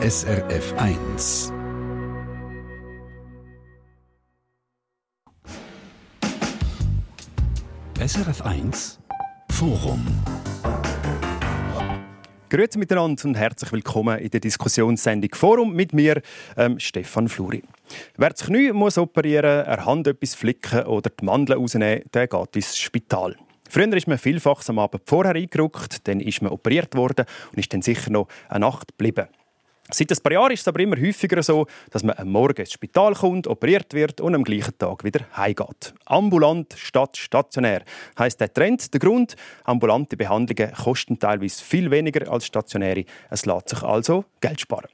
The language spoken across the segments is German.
SRF 1. SRF 1 Forum. Grüezi miteinander und herzlich willkommen in der Diskussionssendung Forum mit mir, ähm, Stefan Fluri. Wer das Knie muss operieren, eine Hand etwas flicken oder die Mandeln rausnehmen, der geht ins Spital. Früher ist man vielfach am Abend vorher eingerückt, dann ist man operiert worden und ist dann sicher noch eine Nacht geblieben. Seit ein paar Jahren ist es aber immer häufiger so, dass man am Morgen ins Spital kommt, operiert wird und am gleichen Tag wieder heimgeht. Ambulant statt stationär heißt der Trend. Der Grund: ambulante Behandlungen kosten teilweise viel weniger als stationäre. Es lässt sich also Geld sparen.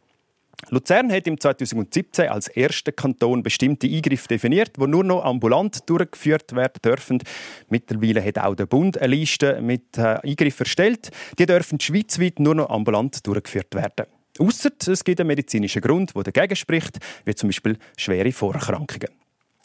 Luzern hat im 2017 als erster Kanton bestimmte Eingriffe definiert, die nur noch ambulant durchgeführt werden dürfen. Mittlerweile hat auch der Bund eine Liste mit äh, Eingriffen erstellt. Die dürfen schweizweit nur noch ambulant durchgeführt werden. Ausser es gibt einen medizinischen Grund, der dagegen spricht, wie zum Beispiel schwere Vorerkrankungen.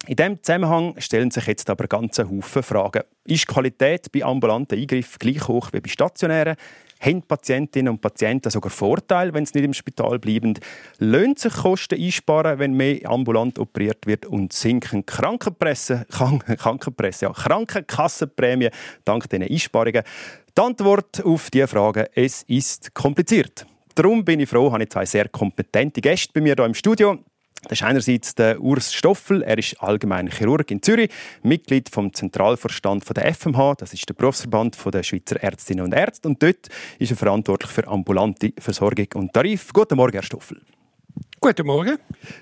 In diesem Zusammenhang stellen sich jetzt aber ganze Haufen Fragen. Ist die Qualität bei ambulanten Eingriffen gleich hoch wie bei stationären? Haben Patientinnen und Patienten sogar Vorteile, wenn sie nicht im Spital bleiben? Lohnt sich Kosten einsparen, wenn mehr ambulant operiert wird? Und sinken Krankenpresse, Krankenpresse, ja, Krankenkassenprämien dank diesen Einsparungen? Die Antwort auf diese Frage, es ist kompliziert. Darum bin ich froh, habe ich zwei sehr kompetente Gäste bei mir hier im Studio. Das ist einerseits der Urs Stoffel, er ist allgemeiner Chirurg in Zürich, Mitglied vom Zentralvorstand der FMH, das ist der Berufsverband der Schweizer Ärztinnen und Ärzte und dort ist er verantwortlich für ambulante Versorgung und Tarif. Guten Morgen, Herr Stoffel. Guten Morgen.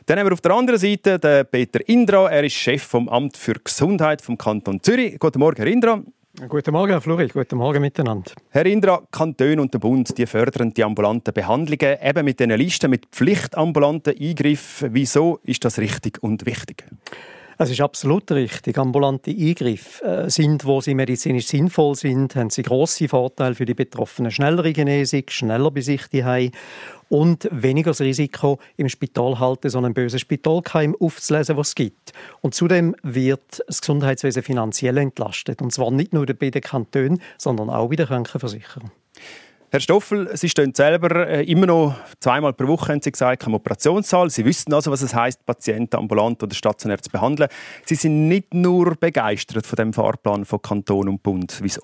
Dann haben wir auf der anderen Seite den Peter Indra, er ist Chef vom Amt für Gesundheit vom Kanton Zürich. Guten Morgen, Herr Indra. Guten Morgen, Herr Fluri. Guten Morgen miteinander. Herr Indra, Kanton und der Bund die fördern die ambulanten Behandlungen eben mit diesen Listen mit pflichtambulanten Eingriffen. Wieso ist das richtig und wichtig? Es ist absolut richtig. Ambulante Eingriffe äh, sind, wo sie medizinisch sinnvoll sind, haben sie grosse Vorteile für die Betroffenen. Schnellere Genesung, schneller bis ich und weniger das Risiko, im Spital halten, so einen bösen Spitalkeim aufzulesen, was es gibt. Und zudem wird das Gesundheitswesen finanziell entlastet. Und zwar nicht nur bei den Kantonen, sondern auch bei der Krankenversicherung. Herr Stoffel, Sie stehen selber äh, immer noch zweimal pro Woche, haben Sie gesagt, am Operationssaal. Sie wissen also, was es heißt, Patienten ambulant oder stationär zu behandeln. Sie sind nicht nur begeistert von dem Fahrplan von Kanton und Bund. Wieso?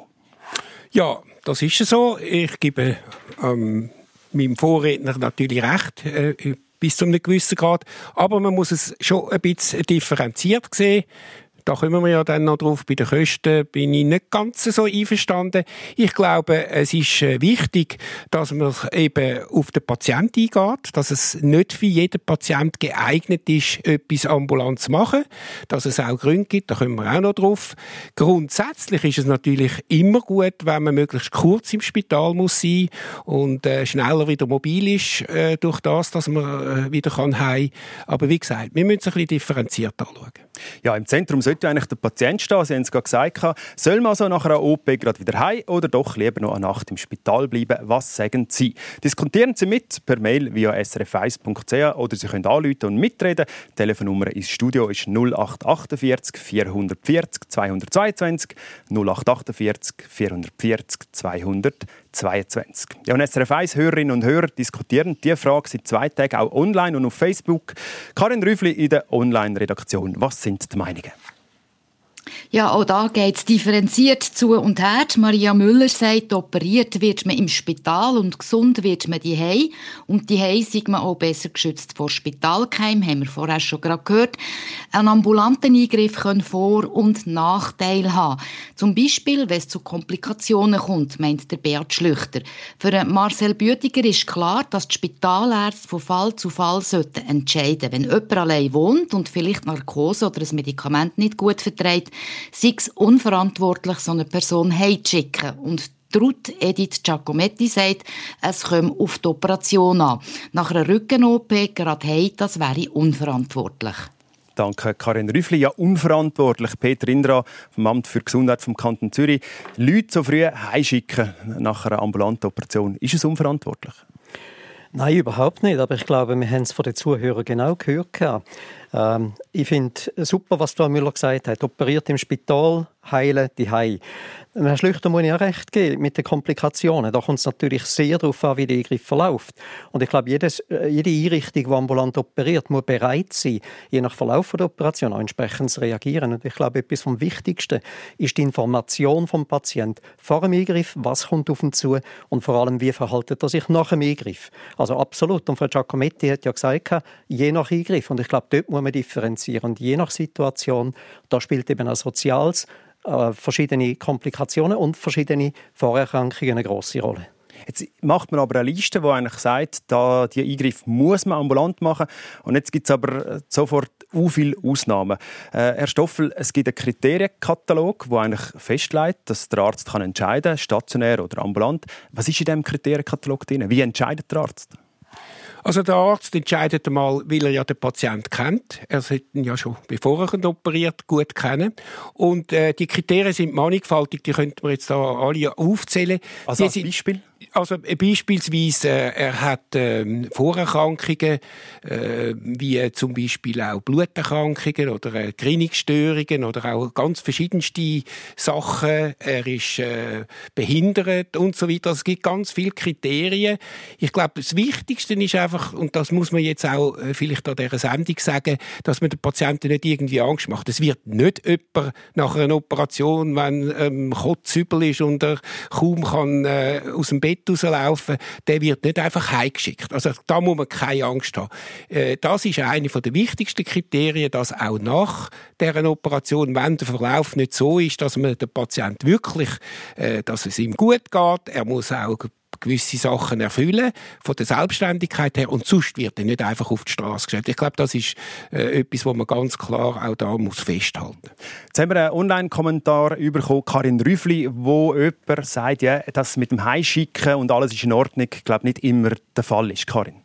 Ja, das ist so. Ich gebe ähm, meinem Vorredner natürlich recht, äh, bis zu einem gewissen Grad. Aber man muss es schon ein bisschen differenziert sehen. Da kommen wir ja dann noch drauf. Bei den Kosten bin ich nicht ganz so einverstanden. Ich glaube, es ist äh, wichtig, dass man eben auf den Patienten eingeht, dass es nicht für jeden Patient geeignet ist, etwas ambulant zu machen, dass es auch Gründe gibt, da kommen wir auch noch drauf. Grundsätzlich ist es natürlich immer gut, wenn man möglichst kurz im Spital muss sein und äh, schneller wieder mobil ist äh, durch das, dass man wieder kann heim. Aber wie gesagt, wir müssen es ein bisschen differenziert anschauen. Ja, im Zentrum sollte eigentlich der Patient stehen. Sie haben es gerade gesagt. Soll man also nach einer OP gerade wieder heim oder doch lieber noch eine Nacht im Spital bleiben? Was sagen Sie? Diskutieren Sie mit per Mail via srf1.ch oder Sie können anrufen und mitreden. Die Telefonnummer ins Studio ist 0848 440 222 0848 440 222. Ja, und SRF 1 Hörerinnen und Hörer diskutieren diese Frage seit zwei Tagen auch online und auf Facebook. Karin Rüffli in der Online-Redaktion. Was sind die Meinungen? Ja, auch da geht es differenziert zu und her. Maria Müller sagt, operiert wird man im Spital und gesund wird man die Und die sind man auch besser geschützt vor Spitalkeim, haben wir vorher schon gerade gehört. Ein ambulanten Eingriff kann Vor- und Nachteile haben. Zum Beispiel, wenn es zu Komplikationen kommt, meint der Beat Schlüchter. Für Marcel Bütiger ist klar, dass die Spitalärzte von Fall zu Fall sollten entscheiden Wenn jemand allein wohnt und vielleicht Narkose oder ein Medikament nicht gut verträgt, sei es unverantwortlich, so eine Person heimzuschicken. Und Ruth Edith Giacometti sagt, es komme auf die Operation an. Nach einer Rücken-OP gerade heim, das wäre unverantwortlich. Danke, Karin Rüffli. Ja, unverantwortlich. Peter Indra vom Amt für Gesundheit vom Kanton Zürich. Leute so früh heimschicken nach einer ambulanten Operation. Ist es unverantwortlich? Nein, überhaupt nicht. Aber ich glaube, wir haben es von den Zuhörern genau gehört. Ähm, ich finde super, was Frau Müller gesagt hat. Operiert im Spital, heilen die Hai. Herr Schlüchter muss ich auch recht geben mit den Komplikationen. Da kommt es natürlich sehr darauf an, wie der Eingriff verläuft. Und ich glaube, jedes, äh, jede Einrichtung, die ambulant operiert, muss bereit sein, je nach Verlauf der Operation auch entsprechend zu reagieren. Und ich glaube, etwas vom Wichtigsten ist die Information vom Patienten vor dem Eingriff, was kommt auf ihn zu und vor allem, wie verhaltet er sich nach dem Eingriff. Also absolut. Und Frau Giacometti hat ja gesagt, je nach Eingriff. Und ich glaube, dort muss man differenzieren. Und je nach Situation, da spielt eben auch Soziales, äh, verschiedene Komplikationen und verschiedene Vorerkrankungen eine große Rolle. Jetzt macht man aber eine Liste, die eigentlich sagt, da die Eingriff muss man ambulant machen. Und jetzt gibt es aber äh, sofort u viele Ausnahmen. Äh, Herr Stoffel, es gibt einen Kriterienkatalog, der eigentlich festlegt, dass der Arzt kann entscheiden kann, stationär oder ambulant. Was ist in diesem Kriterienkatalog drin? Wie entscheidet der Arzt? Also der Arzt entscheidet einmal, weil er ja den Patient kennt. Er sollte ihn ja schon, bevor er ihn operiert, gut kennen. Und äh, die Kriterien sind mannigfaltig, die könnten wir jetzt da alle aufzählen. Also als Beispiel? Also äh, beispielsweise, äh, er hat äh, Vorerkrankungen, äh, wie zum Beispiel auch Bluterkrankungen oder äh, Gerinnungsstörungen oder auch ganz verschiedenste Sachen. Er ist äh, behindert und so weiter. Also es gibt ganz viele Kriterien. Ich glaube, das Wichtigste ist einfach, und das muss man jetzt auch äh, vielleicht an dieser Sendung sagen, dass man den Patienten nicht irgendwie Angst macht. Es wird nicht jemand nach einer Operation, wenn ähm, Kotzübel ist und er kaum kann äh, aus dem Bett rauslaufen, der wird nicht einfach heimgeschickt. Also da muss man keine Angst haben. Äh, das ist eine der wichtigsten Kriterien, dass auch nach deren Operation, wenn der Verlauf nicht so ist, dass man den Patient wirklich, äh, dass es ihm gut geht, er muss auch gewisse Sachen erfüllen, von der Selbstständigkeit her, und sonst wird er nicht einfach auf die Straße gestellt. Ich glaube, das ist äh, etwas, was man ganz klar auch da muss festhalten muss. Jetzt haben wir einen Online-Kommentar bekommen, Karin Rüffli, wo jemand sagt, ja, dass mit dem Heimschicken und alles ist in Ordnung, glaube, nicht immer der Fall ist. Karin.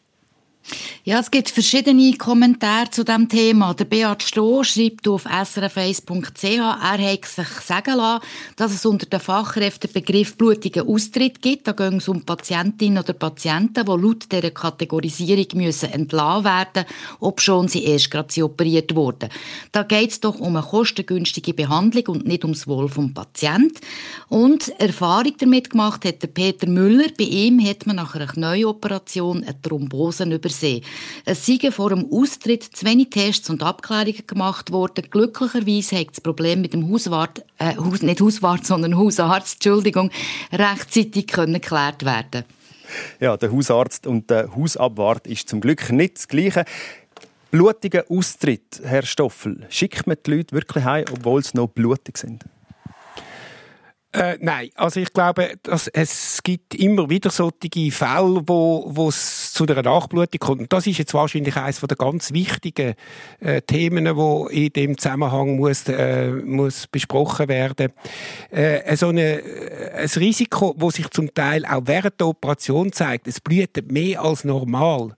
Ja, es gibt verschiedene Kommentare zu dem Thema. Der Beat Stroh schreibt auf srf1.ch, er hat sich sagen lassen, dass es unter den Fachkräften den Begriff blutigen Austritt gibt. Da geht es um Patientinnen oder Patienten, die laut dieser Kategorisierung müssen entlassen werden ob schon sie erst gerade operiert wurden. Da geht es doch um eine kostengünstige Behandlung und nicht ums Wohl vom Patienten. Und Erfahrung damit gemacht hat der Peter Müller. Bei ihm hat man nach einer Knäuoperation eine Thrombose übersehen gesehen. Es seien vor dem Austritt zu wenig Tests und Abklärungen gemacht worden. Glücklicherweise hat das Problem mit dem Hauswart, äh, Haus, nicht Hauswart, sondern Hausarzt, Entschuldigung, rechtzeitig können geklärt werden. Ja, der Hausarzt und der Hausabwart ist zum Glück nicht das Gleiche. Blutiger Austritt, Herr Stoffel, schickt man die Leute wirklich heim, obwohl sie noch blutig sind? Äh, nein, also ich glaube, dass es gibt immer wieder solche Fälle, wo, es zu einer Nachblutung kommt. Und das ist jetzt wahrscheinlich eines der ganz wichtigen äh, Themen, wo in dem Zusammenhang muss, äh, muss besprochen werden. Äh, so eine, äh, ein Risiko, wo sich zum Teil auch während der Operation zeigt, es blutet mehr als normal.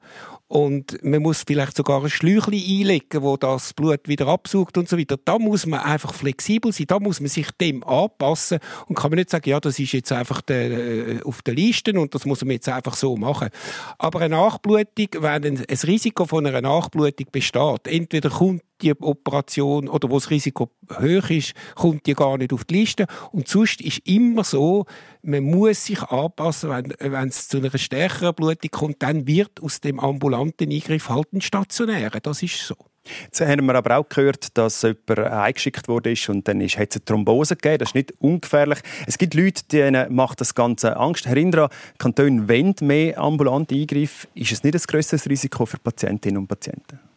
Und man muss vielleicht sogar ein Schläuchchen einlegen, wo das Blut wieder absaugt und so weiter. Da muss man einfach flexibel sein, da muss man sich dem anpassen und kann man nicht sagen, ja, das ist jetzt einfach der, äh, auf der Liste und das muss man jetzt einfach so machen. Aber eine Nachblutung, wenn ein Risiko von einer Nachblutung besteht, entweder kommt die Operation oder wo das Risiko hoch ist, kommt die gar nicht auf die Liste. Und sonst ist immer so, man muss sich anpassen, wenn, wenn es zu einer stärkeren Blutung kommt, dann wird aus dem ambulanten Eingriff halt ein stationärer. Das ist so. Jetzt haben wir aber auch gehört, dass jemand eingeschickt wurde und dann hat es eine Thrombose gegeben. Das ist nicht ungefährlich. Es gibt Leute, denen macht das Ganze Angst. Herr Indra, Kantone wollen mehr ambulante Eingriffe. Ist es nicht ein grösseres Risiko für Patientinnen und Patienten?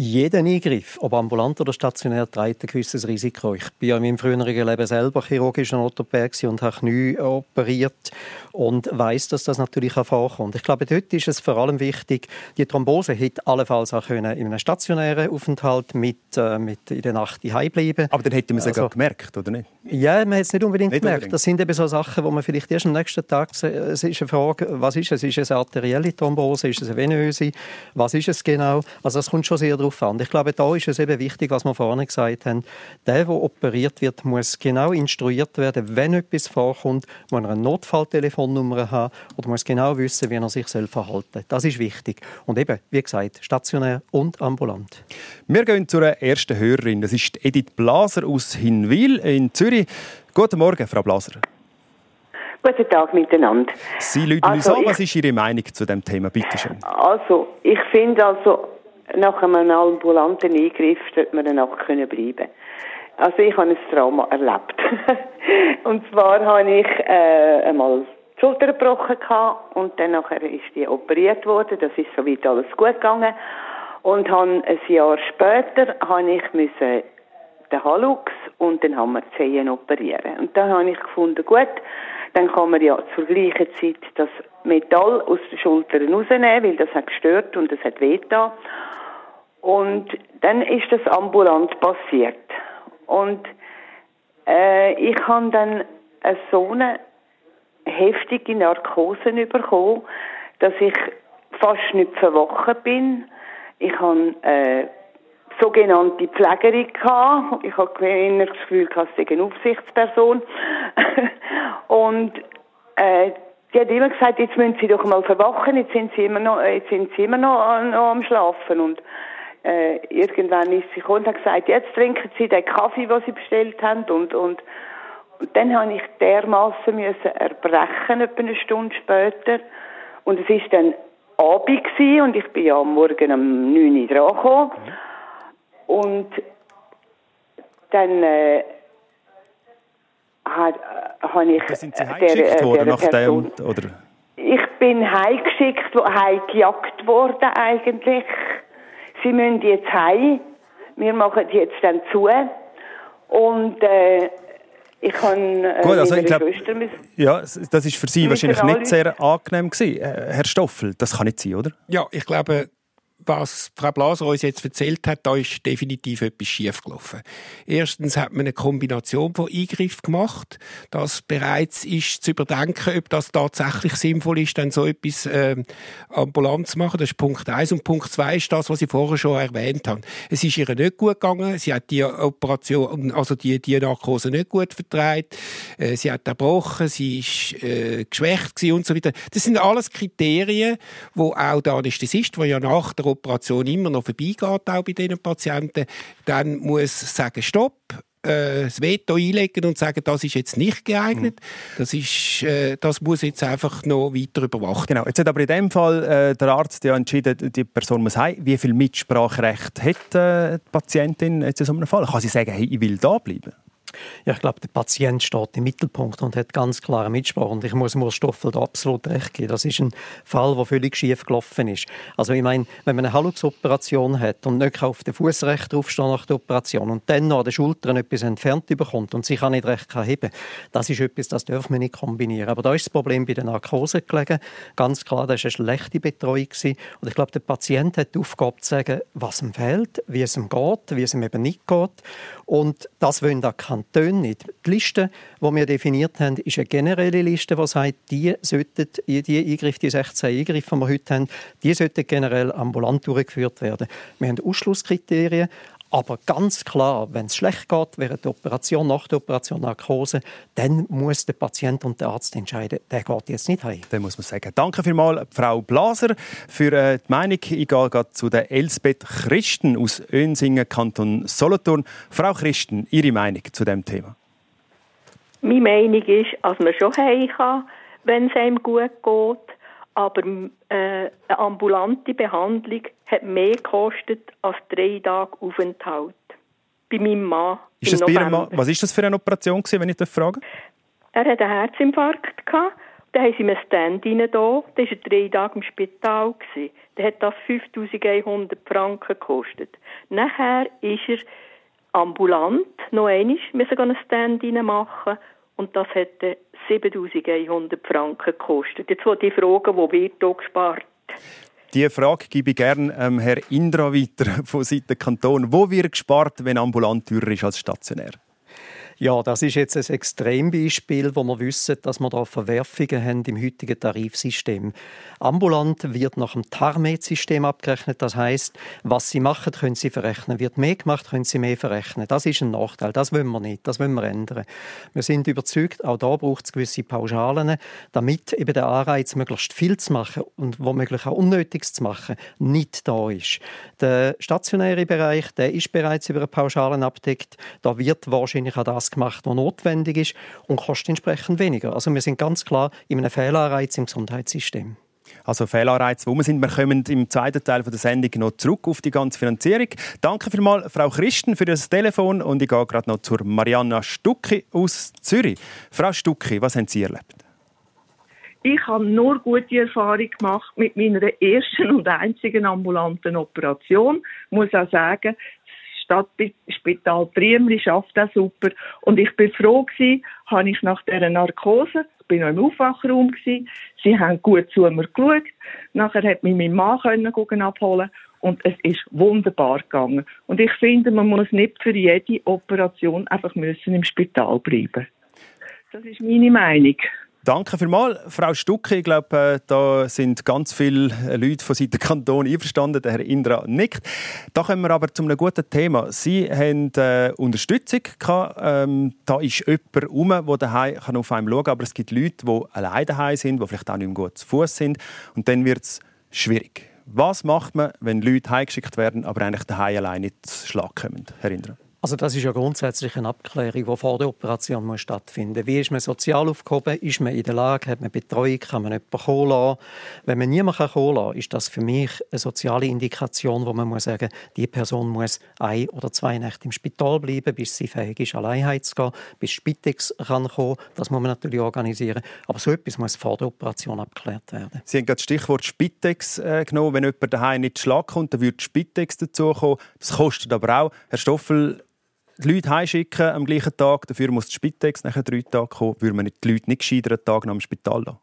Jeder Eingriff, ob ambulant oder stationär, trägt ein gewisses Risiko. Ich bin ja in meinem früheren Leben selber chirurgischer Orthopäd und habe Knie operiert und weiß, dass das natürlich auch vorkommt. Ich glaube, dort ist es vor allem wichtig, die Thrombose hätte allenfalls auch können in einem stationären Aufenthalt mit, äh, mit in der Nacht daheim bleiben. Aber dann hätte man es also, gemerkt, oder nicht? Ja, man hat es nicht unbedingt nicht gemerkt. Unbedingt. Das sind eben so Sachen, wo man vielleicht erst am nächsten Tag, es ist eine Frage, was ist es? Ist es eine arterielle Thrombose? Ist es eine venöse? Was ist es genau? Also das kommt schon sehr darauf an. Ich glaube, da ist es eben wichtig, was wir vorhin gesagt haben. Der, der operiert wird, muss genau instruiert werden, wenn etwas vorkommt, muss er eine Notfalltelefonnummer haben oder muss genau wissen, wie er sich verhalten soll. Das ist wichtig. Und eben, wie gesagt, stationär und ambulant. Wir gehen zur ersten Hörerin. Das ist Edith Blaser aus Hinwil in Zürich. Guten Morgen, Frau Blaser. Guten Tag miteinander. Sie läuten also uns an. Was ist Ihre Meinung zu dem Thema? Bitte schön. Also, ich finde also, nach einem ambulanten Eingriff sollte man danach können bleiben. Also ich habe ein Trauma erlebt. und zwar habe ich äh, einmal die Schulter gebrochen und dann nachher ist die operiert worden. Das ist soweit alles gut gegangen. Und han ein Jahr später habe ich müssen den Halux und dann haben wir die Zehen operieren. Und dann habe ich gefunden, gut, dann kann man ja zur gleichen Zeit das Metall aus den Schultern rausnehmen, weil das hat gestört und es hat wehgetan. Und dann ist das ambulant passiert. Und äh, ich habe dann so eine heftige Narkose bekommen, dass ich fast nicht verwachen bin. Ich habe äh, sogenannte Pflegerin gehabt. Ich habe immer das Gefühl, gehabt, ich eine Aufsichtsperson. und äh, die hat immer gesagt, jetzt müssen Sie doch mal verwachen, jetzt sind Sie immer noch, jetzt sind Sie immer noch, noch am Schlafen. Und äh, irgendwann ist sie gekommen und hat gesagt, jetzt trinken Sie den Kaffee, den Sie bestellt haben. Und, und, und dann habe ich dermaßen müssen erbrechen, etwa eine Stunde später. Und es ist dann Abend gewesen, und ich bin ja am Morgen um 9 Uhr dran gekommen. Und dann äh, habe ich... Da sind Sie heimgeschickt worden der, nach dem, oder? Ich bin heimgeschickt, heimgejagt worden eigentlich. Sie müssen jetzt heim. Wir machen jetzt dann zu. Und äh, ich kann äh, Gut, also ich glaub, Ja, das ist für Sie wahrscheinlich nicht sehr angenehm gewesen. Äh, Herr Stoffel, das kann nicht sein, oder? Ja, ich glaube, was Frau Blaser uns jetzt erzählt hat, da ist definitiv etwas schiefgelaufen. Erstens hat man eine Kombination von Eingriffen gemacht, das bereits ist zu überdenken, ob das tatsächlich sinnvoll ist, dann so etwas äh, ambulant zu machen. Das ist Punkt eins und Punkt zwei ist das, was ich vorher schon erwähnt habe. Es ist ihr nicht gut gegangen, sie hat die Operation, also die, die Narkose nicht gut vertreibt, äh, sie hat erbrochen, sie ist äh, geschwächt und so weiter. Das sind alles Kriterien, wo auch der Anästhesist, der ja nach der Operation immer noch vorbeigeht, auch bei diesen Patienten, dann muss sagen, stopp, äh, das Veto einlegen und sagen, das ist jetzt nicht geeignet. Das, ist, äh, das muss jetzt einfach noch weiter überwacht Genau. Jetzt hat aber in dem Fall äh, der Arzt ja entschieden, die Person muss heim. Wie viel Mitspracherecht hat äh, die Patientin jetzt in so einem Fall? Kann sie sagen, hey, ich will da bleiben? Ja, ich glaube, der Patient steht im Mittelpunkt und hat ganz klare Mitsprache. Und ich muss Urs Stoffel da absolut recht geben. Das ist ein Fall, der völlig schief gelaufen ist. Also ich meine, wenn man eine Hallux-Operation hat und nicht auf den Fuß recht draufstehen nach der Operation und dann noch an den Schultern etwas entfernt bekommt und sich auch nicht recht kann heben das ist etwas, das dürfen wir nicht kombinieren. Aber da ist das Problem bei der Narkose gelegen. Ganz klar, das war eine schlechte Betreuung. Und ich glaube, der Patient hat die Aufgabe zu sagen, was ihm fehlt, wie es ihm geht, wie es ihm eben nicht geht. Und das wollen auch Kantone nicht. Die Liste, die wir definiert haben, ist eine generelle Liste, die sagt, die sollten, die Eingriffe, die 16 Eingriffe, die wir heute haben, die sollten generell ambulant durchgeführt werden. Wir haben Ausschlusskriterien, aber ganz klar, wenn es schlecht geht während der Operation, nach der Operation Narkose, dann muss der Patient und der Arzt entscheiden, der geht jetzt nicht heim. Dann muss man sagen, danke vielmals, Frau Blaser, für äh, die Meinung. Ich gehe zu der Elsbeth Christen aus Önsingen, Kanton Solothurn. Frau Christen, Ihre Meinung zu dem Thema? Meine Meinung ist, dass man schon heim kann, wenn es einem gut geht aber eine ambulante Behandlung hat mehr gekostet als drei Tage Aufenthalt. Bei meinem Mann. Ist das bei Ihrem Was ist das für eine Operation, gewesen, wenn ich das frage? Er hatte einen Herzinfarkt. Gehabt. Dann haben sie ihm einen Stand rein. Da war er drei Tage im Spital. Gewesen. Dann hat das 5100 Franken gekostet. Nachher ist er ambulant, noch einmal, müssen einen Stand machen und das hätte 7100 Franken gekostet. Jetzt wollte ich fragen, wo wird hier gespart? Die Frage gebe ich gerne ähm, Herr Indra weiter von Seiten Kanton. Wo wird gespart, wenn ambulant teurer ist als stationär? Ja, das ist jetzt ein Extrembeispiel, wo wir wissen, dass wir da Verwerfungen haben im heutigen Tarifsystem. Ambulant wird nach dem TARMED-System abgerechnet. Das heißt, was sie machen, können sie verrechnen. Wird mehr gemacht, können sie mehr verrechnen. Das ist ein Nachteil. Das wollen wir nicht. Das wollen wir ändern. Wir sind überzeugt, auch da braucht es gewisse Pauschalen, damit eben der Anreiz, möglichst viel zu machen und womöglich auch Unnötiges zu machen, nicht da ist. Der stationäre Bereich, der ist bereits über Pauschalen abdeckt. Da wird wahrscheinlich auch das gemacht, was notwendig ist und kostet entsprechend weniger. Also wir sind ganz klar in einem Fehlanreiz im Gesundheitssystem. Also Fehlanreize, wo wir sind. Wir kommen im zweiten Teil der Sendung noch zurück auf die ganze Finanzierung. Danke vielmals, Frau Christen, für das Telefon und ich gehe gerade noch zur Marianna Stucki aus Zürich. Frau Stucki, was haben Sie erlebt? Ich habe nur gute Erfahrungen gemacht mit meiner ersten und einzigen ambulanten Operation. Ich muss auch sagen, Stadtspital Priemli schafft das super. Und ich bin froh gewesen, habe ich nach dieser Narkose, ich bin noch im Aufwachraum gewesen, sie haben gut zu mir geschaut. Nachher hat mich mein Mann können abholen und es ist wunderbar gegangen. Und ich finde, man muss nicht für jede Operation einfach müssen im Spital bleiben. Das ist meine Meinung. Danke vielmals, Frau Stucke. Ich glaube, äh, da sind ganz viele Leute von Seiten Kanton einverstanden. Der Herr Indra nickt. Da kommen wir aber zu einem guten Thema. Sie haben äh, Unterstützung gehabt. Ähm, da ist jemand rum, der daheim kann auf einem schauen kann. Aber es gibt Leute, die alleine daheim sind, die vielleicht auch nicht mehr gut zu Fuß sind. Und dann wird es schwierig. Was macht man, wenn Leute heimgeschickt werden, aber eigentlich daheim alleine nicht zu Schlag kommen? Herr Indra. Also das ist ja grundsätzlich eine Abklärung, die vor der Operation muss stattfinden muss. Wie ist man sozial aufgehoben? Ist man in der Lage? Hat man Betreuung? Kann man jemanden kommen lassen? Wenn man niemanden kommen lassen kann, ist das für mich eine soziale Indikation, wo man muss sagen die Person muss ein oder zwei Nächte im Spital bleiben, bis sie fähig ist, allein zu gehen, bis Spitex kann kommen. Das muss man natürlich organisieren. Aber so etwas muss vor der Operation abgeklärt werden. Sie haben gerade das Stichwort Spitex äh, genommen. Wenn jemand daheim nicht Schlag kommt, dann würde Spitex dazukommen. Das kostet aber auch. Herr Stoffel, die Leute heimschicken am gleichen Tag, dafür muss die Spitex nach drei Tagen kommen, würde man die Leute nicht gescheiter einen Tag nach dem Spital lassen.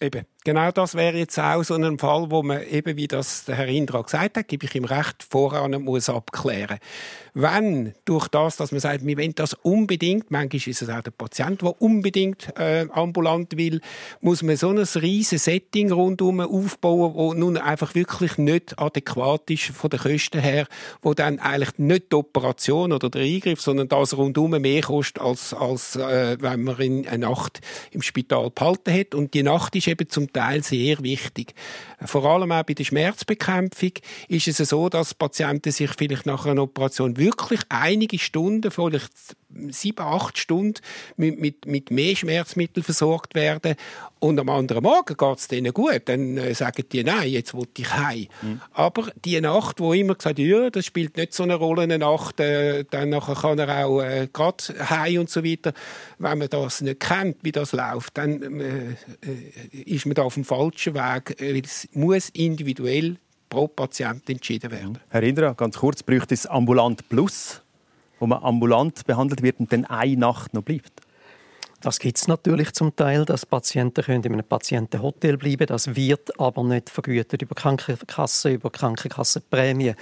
Eben. Genau das wäre jetzt auch so ein Fall, wo man eben, wie das der Herr Indra gesagt hat, gebe ich ihm recht, voran muss abklären. Wenn durch das, dass man sagt, wir wollen das unbedingt, manchmal ist es auch der Patient, der unbedingt äh, ambulant will, muss man so ein riesiges Setting rundherum aufbauen, wo nun einfach wirklich nicht adäquat ist von den Kosten her, wo dann eigentlich nicht die Operation oder der Eingriff, sondern das rundherum mehr kostet, als, als äh, wenn man in eine Nacht im Spital behalten hat. Und die Nacht ist eben zum Teil sehr wichtig. Vor allem auch bei der Schmerzbekämpfung ist es so, dass Patienten sich vielleicht nach einer Operation wirklich einige Stunden, vielleicht sieben, acht Stunden mit, mit, mit mehr Schmerzmitteln versorgt werden und am anderen Morgen geht es denen gut. Dann äh, sagen die, nein, jetzt will ich heim. Mhm. Aber die Nacht, wo immer gesagt ja, das spielt nicht so eine Rolle, eine Nacht, äh, dann nachher kann er auch äh, gerade heim und so weiter. Wenn man das nicht kennt, wie das läuft, dann äh, äh ist man da auf dem falschen Weg, weil es muss individuell pro Patient entschieden werden. Herr Indra, ganz kurz, bräuchte es Ambulant Plus, wo man ambulant behandelt wird und dann eine Nacht noch bleibt? Das gibt es natürlich zum Teil, dass Patienten können in einem Patientenhotel bleiben Das wird aber nicht vergütet über Krankenkassen, über Krankenkassenprämien.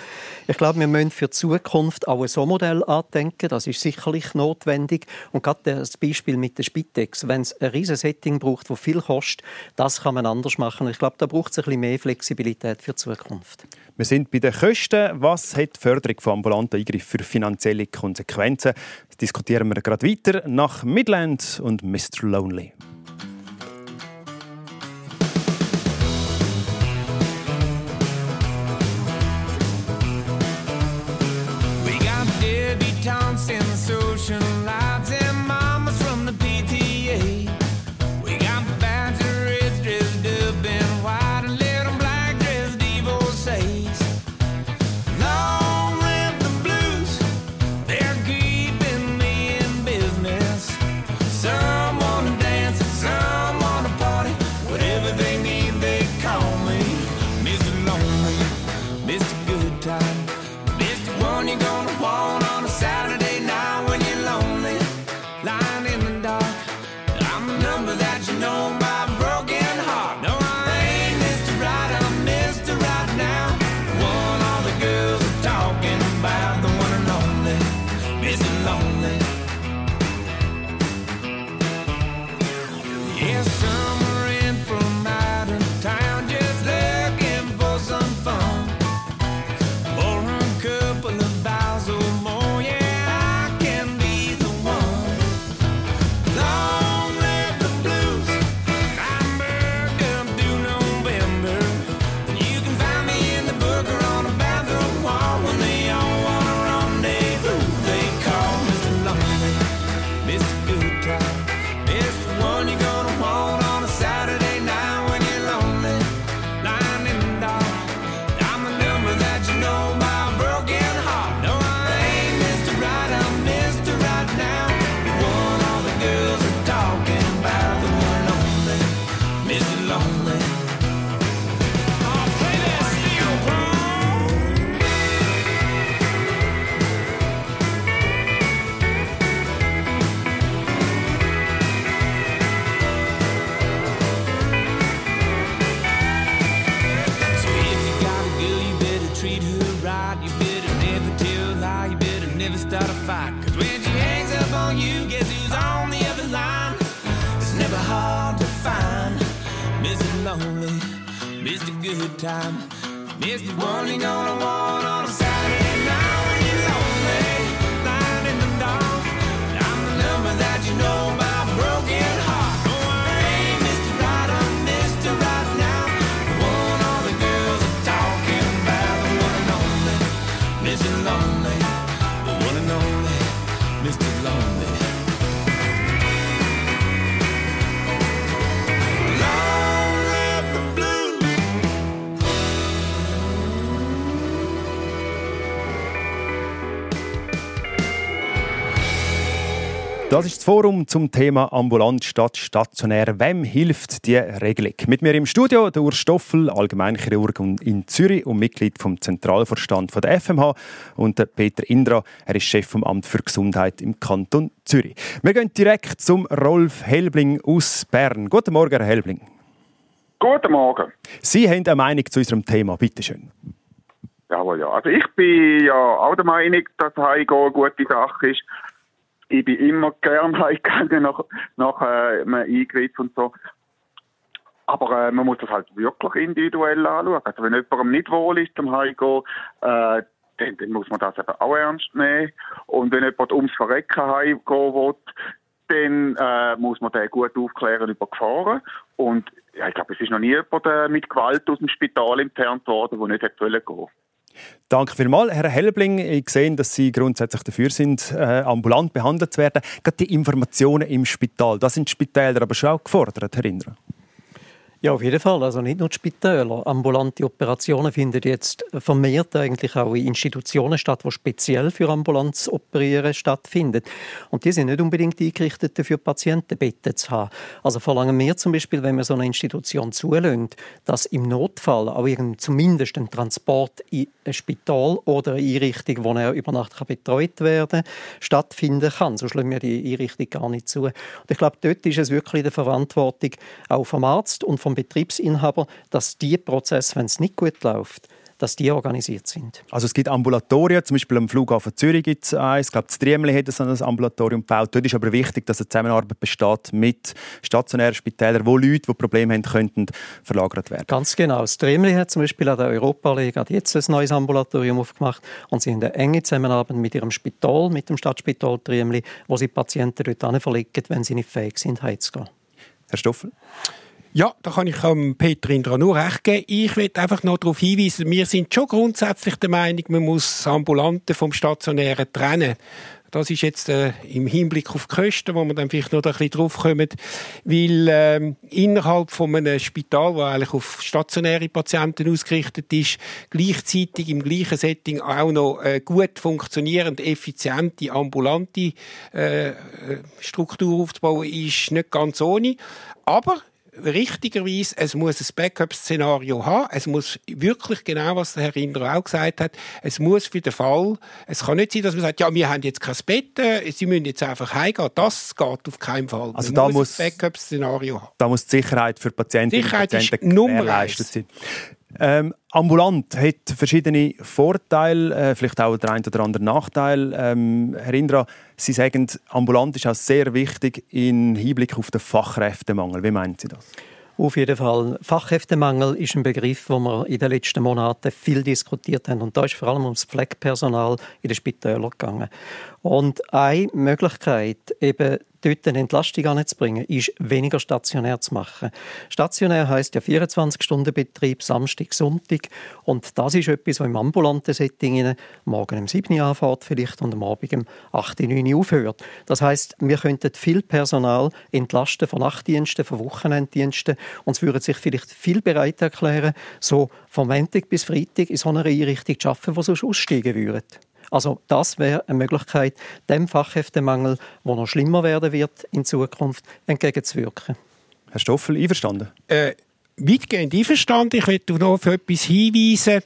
Ich glaube, wir müssen für die Zukunft auch ein so Modell andenken. Das ist sicherlich notwendig. Und gerade das Beispiel mit der Spitex, wenn es ein riesiges Setting braucht, das viel kostet, das kann man anders machen. Ich glaube, da braucht es ein bisschen mehr Flexibilität für die Zukunft. Wir sind bei den Kosten. Was hat die Förderung von ambulanten Eingriffen für finanzielle Konsequenzen? Das diskutieren wir gerade weiter nach Midland und Mr. Lonely. Mr. Good Time, One you're gonna want on a Saturday night when you're lonely, lying in the dark. I'm the number that you know Das ist das Forum zum Thema ambulant statt stationär. Wem hilft die Regelung? Mit mir im Studio der Urs Stoffel, Allgemeinchirurg in Zürich und Mitglied vom Zentralvorstand von der FMH und der Peter Indra, er ist Chef vom Amt für Gesundheit im Kanton Zürich. Wir gehen direkt zum Rolf Helbling aus Bern. Guten Morgen, Herr Helbling. Guten Morgen. Sie haben eine Meinung zu unserem Thema. Bitte schön. Jawohl, ja. Also ich bin ja auch der Meinung, dass Heimgehen eine gute Sache ist. Ich bin immer gern heimgegangen nach, nach äh, einem Eingriff und so. Aber äh, man muss das halt wirklich individuell anschauen. Also wenn jemandem nicht wohl ist zum Heimgehen, äh, dann, dann muss man das eben auch ernst nehmen. Und wenn jemand ums Verrecken heimgehen will, dann äh, muss man den gut aufklären über Gefahren. Und ja, ich glaube, es ist noch nie jemand äh, mit Gewalt aus dem Spital entfernt worden, der nicht hätte wollen gehen Danke vielmals, Herr Helbling. Ich sehe, dass Sie grundsätzlich dafür sind, äh, ambulant behandelt zu werden. Gerade die Informationen im Spital, da sind Spitäler aber schon auch gefordert, Herr Indra. Ja, auf jeden Fall. Also nicht nur die Spitäler. Ambulante Operationen finden jetzt vermehrt eigentlich auch in Institutionen statt, die speziell für Ambulanzoperieren stattfinden. Und die sind nicht unbedingt eingerichtet dafür, Patientenbetten zu haben. Also verlangen wir zum Beispiel, wenn wir so eine Institution zulässt, dass im Notfall auch zumindest ein Transport in ein Spital oder eine Einrichtung, wo er über Nacht betreut werden kann, stattfinden kann. So schlagen wir die Einrichtung gar nicht zu. Und ich glaube, dort ist es wirklich in der Verantwortung auch vom Arzt und vom Betriebsinhaber, dass die Prozesse, wenn es nicht gut läuft, dass die organisiert sind. Also es gibt Ambulatorien, zum Beispiel am Flughafen Zürich gibt es eins, ich glaube, das Triemli hat so ein Ambulatorium gebaut. Dort ist aber wichtig, dass eine Zusammenarbeit besteht mit stationären Spitälern, wo Leute, die Probleme haben, könnten verlagert werden. Ganz genau. Das Triemli hat zum Beispiel an der Europa-Liga jetzt ein neues Ambulatorium aufgemacht und sie haben eine enge Zusammenarbeit mit ihrem Spital, mit dem Stadtspital Triemli, wo sie Patienten dort verlegen, wenn sie nicht fähig sind, heimzugehen. Herr Stoffel? Ja, da kann ich ähm, Peter Indra nur recht geben. Ich will einfach noch darauf hinweisen, wir sind schon grundsätzlich der Meinung, man muss das Ambulante vom Stationären trennen. Das ist jetzt äh, im Hinblick auf die Kosten, wo wir dann vielleicht noch ein bisschen drauf kommen, weil ähm, innerhalb von einem Spital, das eigentlich auf stationäre Patienten ausgerichtet ist, gleichzeitig im gleichen Setting auch noch äh, gut funktionierende, effiziente, ambulante äh, Struktur aufzubauen, ist nicht ganz ohne. Aber richtigerweise, es muss ein Backup-Szenario haben. Es muss wirklich genau, was der Herr Indra auch gesagt hat, es muss für den Fall, es kann nicht sein, dass man sagt, ja, wir haben jetzt kein Bett, äh, Sie müssen jetzt einfach heimgehen. Das geht auf keinen Fall. Also man da muss, muss ein Backup-Szenario haben. Da muss die Sicherheit für Patientinnen Sicherheit und Patienten gewährleistet sein. Ähm, ambulant hat verschiedene Vorteile, äh, vielleicht auch der ein oder andere Nachteil. Ähm, Herr Indra, Sie sagen, ambulant ist auch sehr wichtig im Hinblick auf den Fachkräftemangel. Wie meinen Sie das? Auf jeden Fall. Fachkräftemangel ist ein Begriff, den wir in den letzten Monaten viel diskutiert haben. Und da ist vor allem ums Pflegepersonal in den Spitälern gegangen. Und eine Möglichkeit, eben dort eine Entlastung anzubringen, ist, weniger stationär zu machen. Stationär heisst ja 24-Stunden-Betrieb, Samstag, Sonntag. Und das ist etwas, was im ambulanten Setting morgen um 7 Uhr anfährt vielleicht und am Abend um 8, 9 Uhr aufhört. Das heisst, wir könnten viel Personal entlasten von Nachtdiensten, von Wochenenddiensten und es würden sich vielleicht viel bereit erklären, so vom Montag bis Freitag in so einer Einrichtung zu arbeiten, wo sonst aussteigen würden. Also das wäre eine Möglichkeit, dem Fachkräftemangel, der noch schlimmer werden wird in Zukunft, entgegenzuwirken. Herr Stoffel, einverstanden? Äh, weitgehend einverstanden. Ich möchte noch auf etwas hinweisen.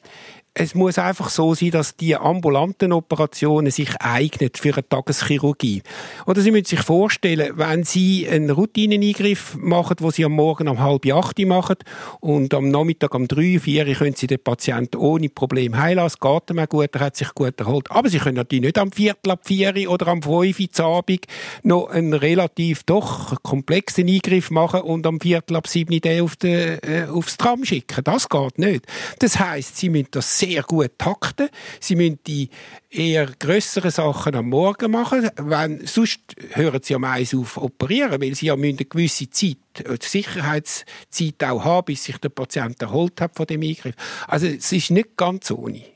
Es muss einfach so sein, dass die ambulanten Operationen sich eignen für eine Tageschirurgie. Oder Sie müssen sich vorstellen, wenn Sie einen Routineneingriff machen, wo Sie am Morgen um halb acht machen und am Nachmittag um drei, vier können Sie den Patienten ohne Problem heilen. Es geht ihm auch gut, er hat sich gut erholt. Aber Sie können natürlich nicht am Viertel ab vier oder am fünf Abend noch einen relativ doch komplexen Eingriff machen und am Viertel ab sieben den auf de, äh, aufs Tram schicken. Das geht nicht. Das heißt, Sie müssen das sehr gut takten. Sie müssen die eher grösseren Sachen am Morgen machen, wenn, sonst hören sie am eins auf operieren, weil sie ja eine gewisse Zeit, äh, Sicherheitszeit auch haben, bis sich der Patient erholt hat von dem Eingriff. Also es ist nicht ganz ohne.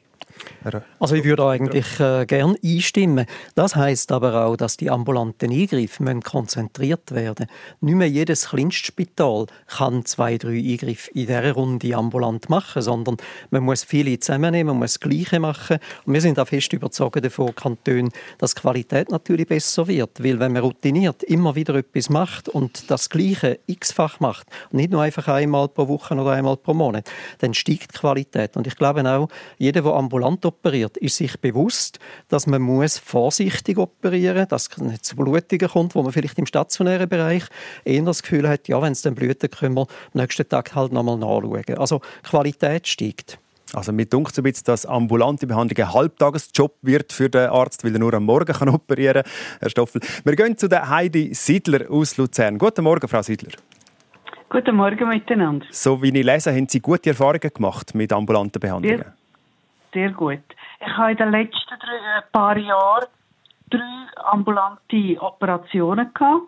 Also ich würde eigentlich äh, gern einstimmen. Das heißt aber auch, dass die ambulanten Eingriffe konzentriert werden. Nicht mehr jedes Kleinstspital kann zwei, drei Eingriffe in dieser Runde ambulant machen, sondern man muss viele zusammennehmen, man muss das Gleiche machen. Und wir sind auch fest überzeugt davon, Kanton, dass die Qualität natürlich besser wird, weil wenn man routiniert immer wieder etwas macht und das Gleiche x-fach macht und nicht nur einfach einmal pro Woche oder einmal pro Monat, dann steigt die Qualität. Und ich glaube auch, jeder, der ambulant operiert, ist sich bewusst, dass man muss vorsichtig operieren muss, dass es nicht zu Blutungen kommt, wo man vielleicht im stationären Bereich eher das Gefühl hat, ja, wenn es dann blutet, können wir am nächsten Tag halt nochmal nachschauen. Also Qualität steigt. Also mir dunkt so ein bisschen, dass ambulante Behandlung ein Halbtagesjob wird für den Arzt, weil er nur am Morgen kann operieren kann. Herr Stoffel. Wir gehen zu der Heidi Siedler aus Luzern. Guten Morgen, Frau Siedler. Guten Morgen miteinander. So wie ich lese, haben Sie gute Erfahrungen gemacht mit ambulanten Behandlungen? Sehr, sehr gut. Ich habe in den letzten drei, äh, paar Jahren drei ambulante Operationen gehabt.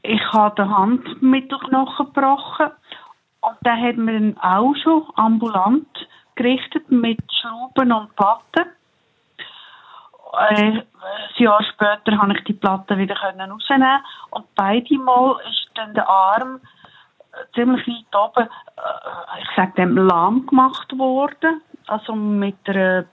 Ich habe den Handmittelknochen gebrochen und da hat man auch schon ambulant gerichtet mit Schrauben und Platten. Äh, ein Jahr später konnte ich die Platte wieder rausnehmen und beide Mal ist dann der Arm äh, ziemlich weit oben, ich sage dem, lahm gemacht worden. Also mit einer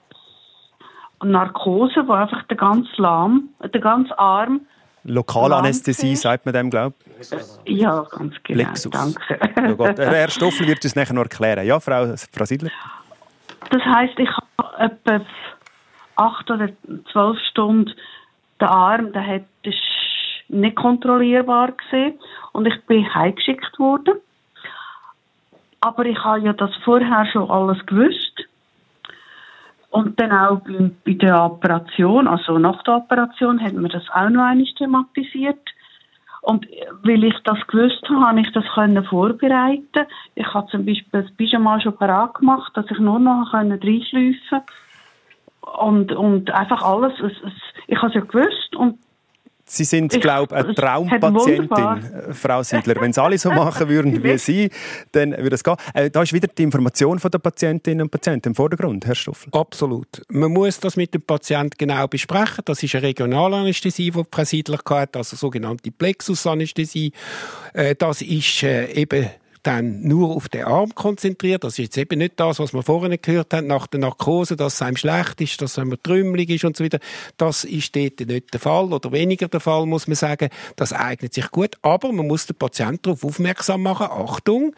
Narkose, wo einfach der ganze Lahm, der ganze Arm Lokalanästhesie sagt man dem, glaube ich. Ja, ganz genau. Lexus. Danke. Oh Gott. Herr Stoffel wird es nachher noch erklären. Ja, Frau, Frau Siedler? Das heisst, ich habe etwa acht oder zwölf Stunden den Arm, der hat das nicht kontrollierbar gesehen und ich bin heimgeschickt worden. Aber ich habe ja das vorher schon alles gewusst. Und dann auch bei der Operation, also nach der Operation, hat man das auch noch einmal thematisiert. Und weil ich das gewusst habe, habe ich das können vorbereiten. Ich habe zum Beispiel das Pyjama schon parat gemacht, dass ich nur noch reinschleifen und und einfach alles. Es, es, ich habe es ja gewusst und Sie sind, glaube ich, eine Traumpatientin, Frau Siedler. Wenn es alle so machen würden wie Sie, dann würde es gehen. Äh, da ist wieder die Information der Patientinnen und Patienten im Vordergrund, Herr Stoffel. Absolut. Man muss das mit dem Patienten genau besprechen. Das ist eine Regionalanästhesie, die Frau Siedler hatte, also sogenannte Plexusanästhesie. Äh, das ist äh, eben dann nur auf den Arm konzentriert. Das ist jetzt eben nicht das, was wir vorhin gehört haben, nach der Narkose, dass es einem schlecht ist, dass es trümmelig ist und so weiter. Das ist dort nicht der Fall oder weniger der Fall, muss man sagen. Das eignet sich gut, aber man muss den Patienten darauf aufmerksam machen, Achtung,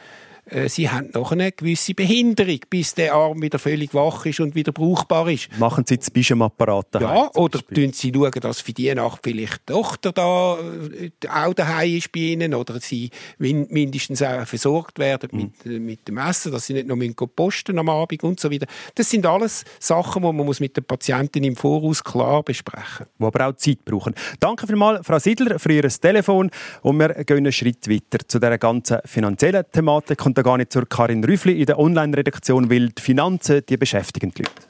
sie haben noch eine gewisse Behinderung, bis der Arm wieder völlig wach ist und wieder brauchbar ist. Machen Sie das Bischemapparat daheim? Ja, oder tun Sie schauen, dass für die Nacht vielleicht die Tochter da äh, auch daheim ist bei Ihnen oder sie mindestens auch versorgt werden mhm. mit, äh, mit dem Essen, dass sie nicht noch posten am Abend und so weiter. Das sind alles Sachen, die man muss mit den Patienten im Voraus klar besprechen muss. Die aber auch Zeit brauchen. Danke vielmals, Frau Siedler, für Ihr Telefon und wir gehen einen Schritt weiter zu dieser ganzen finanziellen Thematik und da gehe ich zur Karin Rüffli in der Online-Redaktion, weil die Finanzen, die beschäftigen die Leute.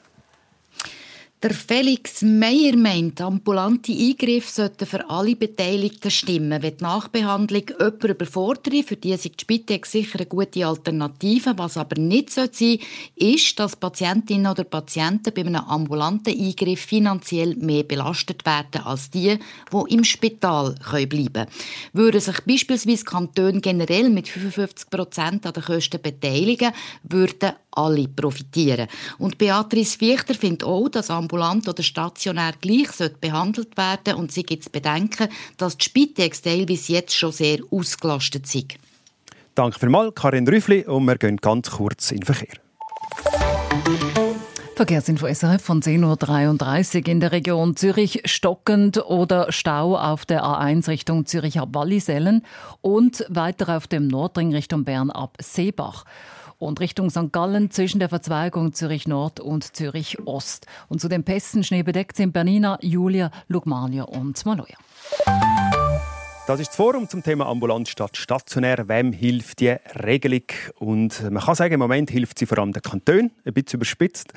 Der Felix Meyer meint, ambulante Eingriffe sollten für alle Beteiligten stimmen. Wenn die Nachbehandlung jemanden überfordert, für die ist die Spitex sicher eine gute Alternative. Was aber nicht sein sollte, ist, dass Patientinnen oder Patienten bei einem ambulanten Eingriff finanziell mehr belastet werden als die, die im Spital bleiben können. Würden sich beispielsweise Kantone generell mit 55 Prozent an den Kosten beteiligen, würden alle profitieren. Und Beatrice Fichter findet auch, dass ambulant oder stationär gleich behandelt werden und sie gibt zu bedenken, dass die Spitex teilweise jetzt schon sehr ausgelastet sind. Danke vielmals, Karin Rüffli, und wir gehen ganz kurz in den Verkehr. Verkehrsinfo SRF von 10.33 Uhr in der Region Zürich stockend oder Stau auf der A1 Richtung Zürich ab Wallisellen und weiter auf dem Nordring Richtung Bern ab Seebach und Richtung St. Gallen zwischen der Verzweigung Zürich Nord und Zürich Ost. Und zu den Pässen schneebedeckt sind Bernina, Julia, Lugmania und Maloja. Das ist das Forum zum Thema ambulant statt stationär. Wem hilft die Regelung? Und man kann sagen, im Moment hilft sie vor allem den Kantonen, ein bisschen überspitzt.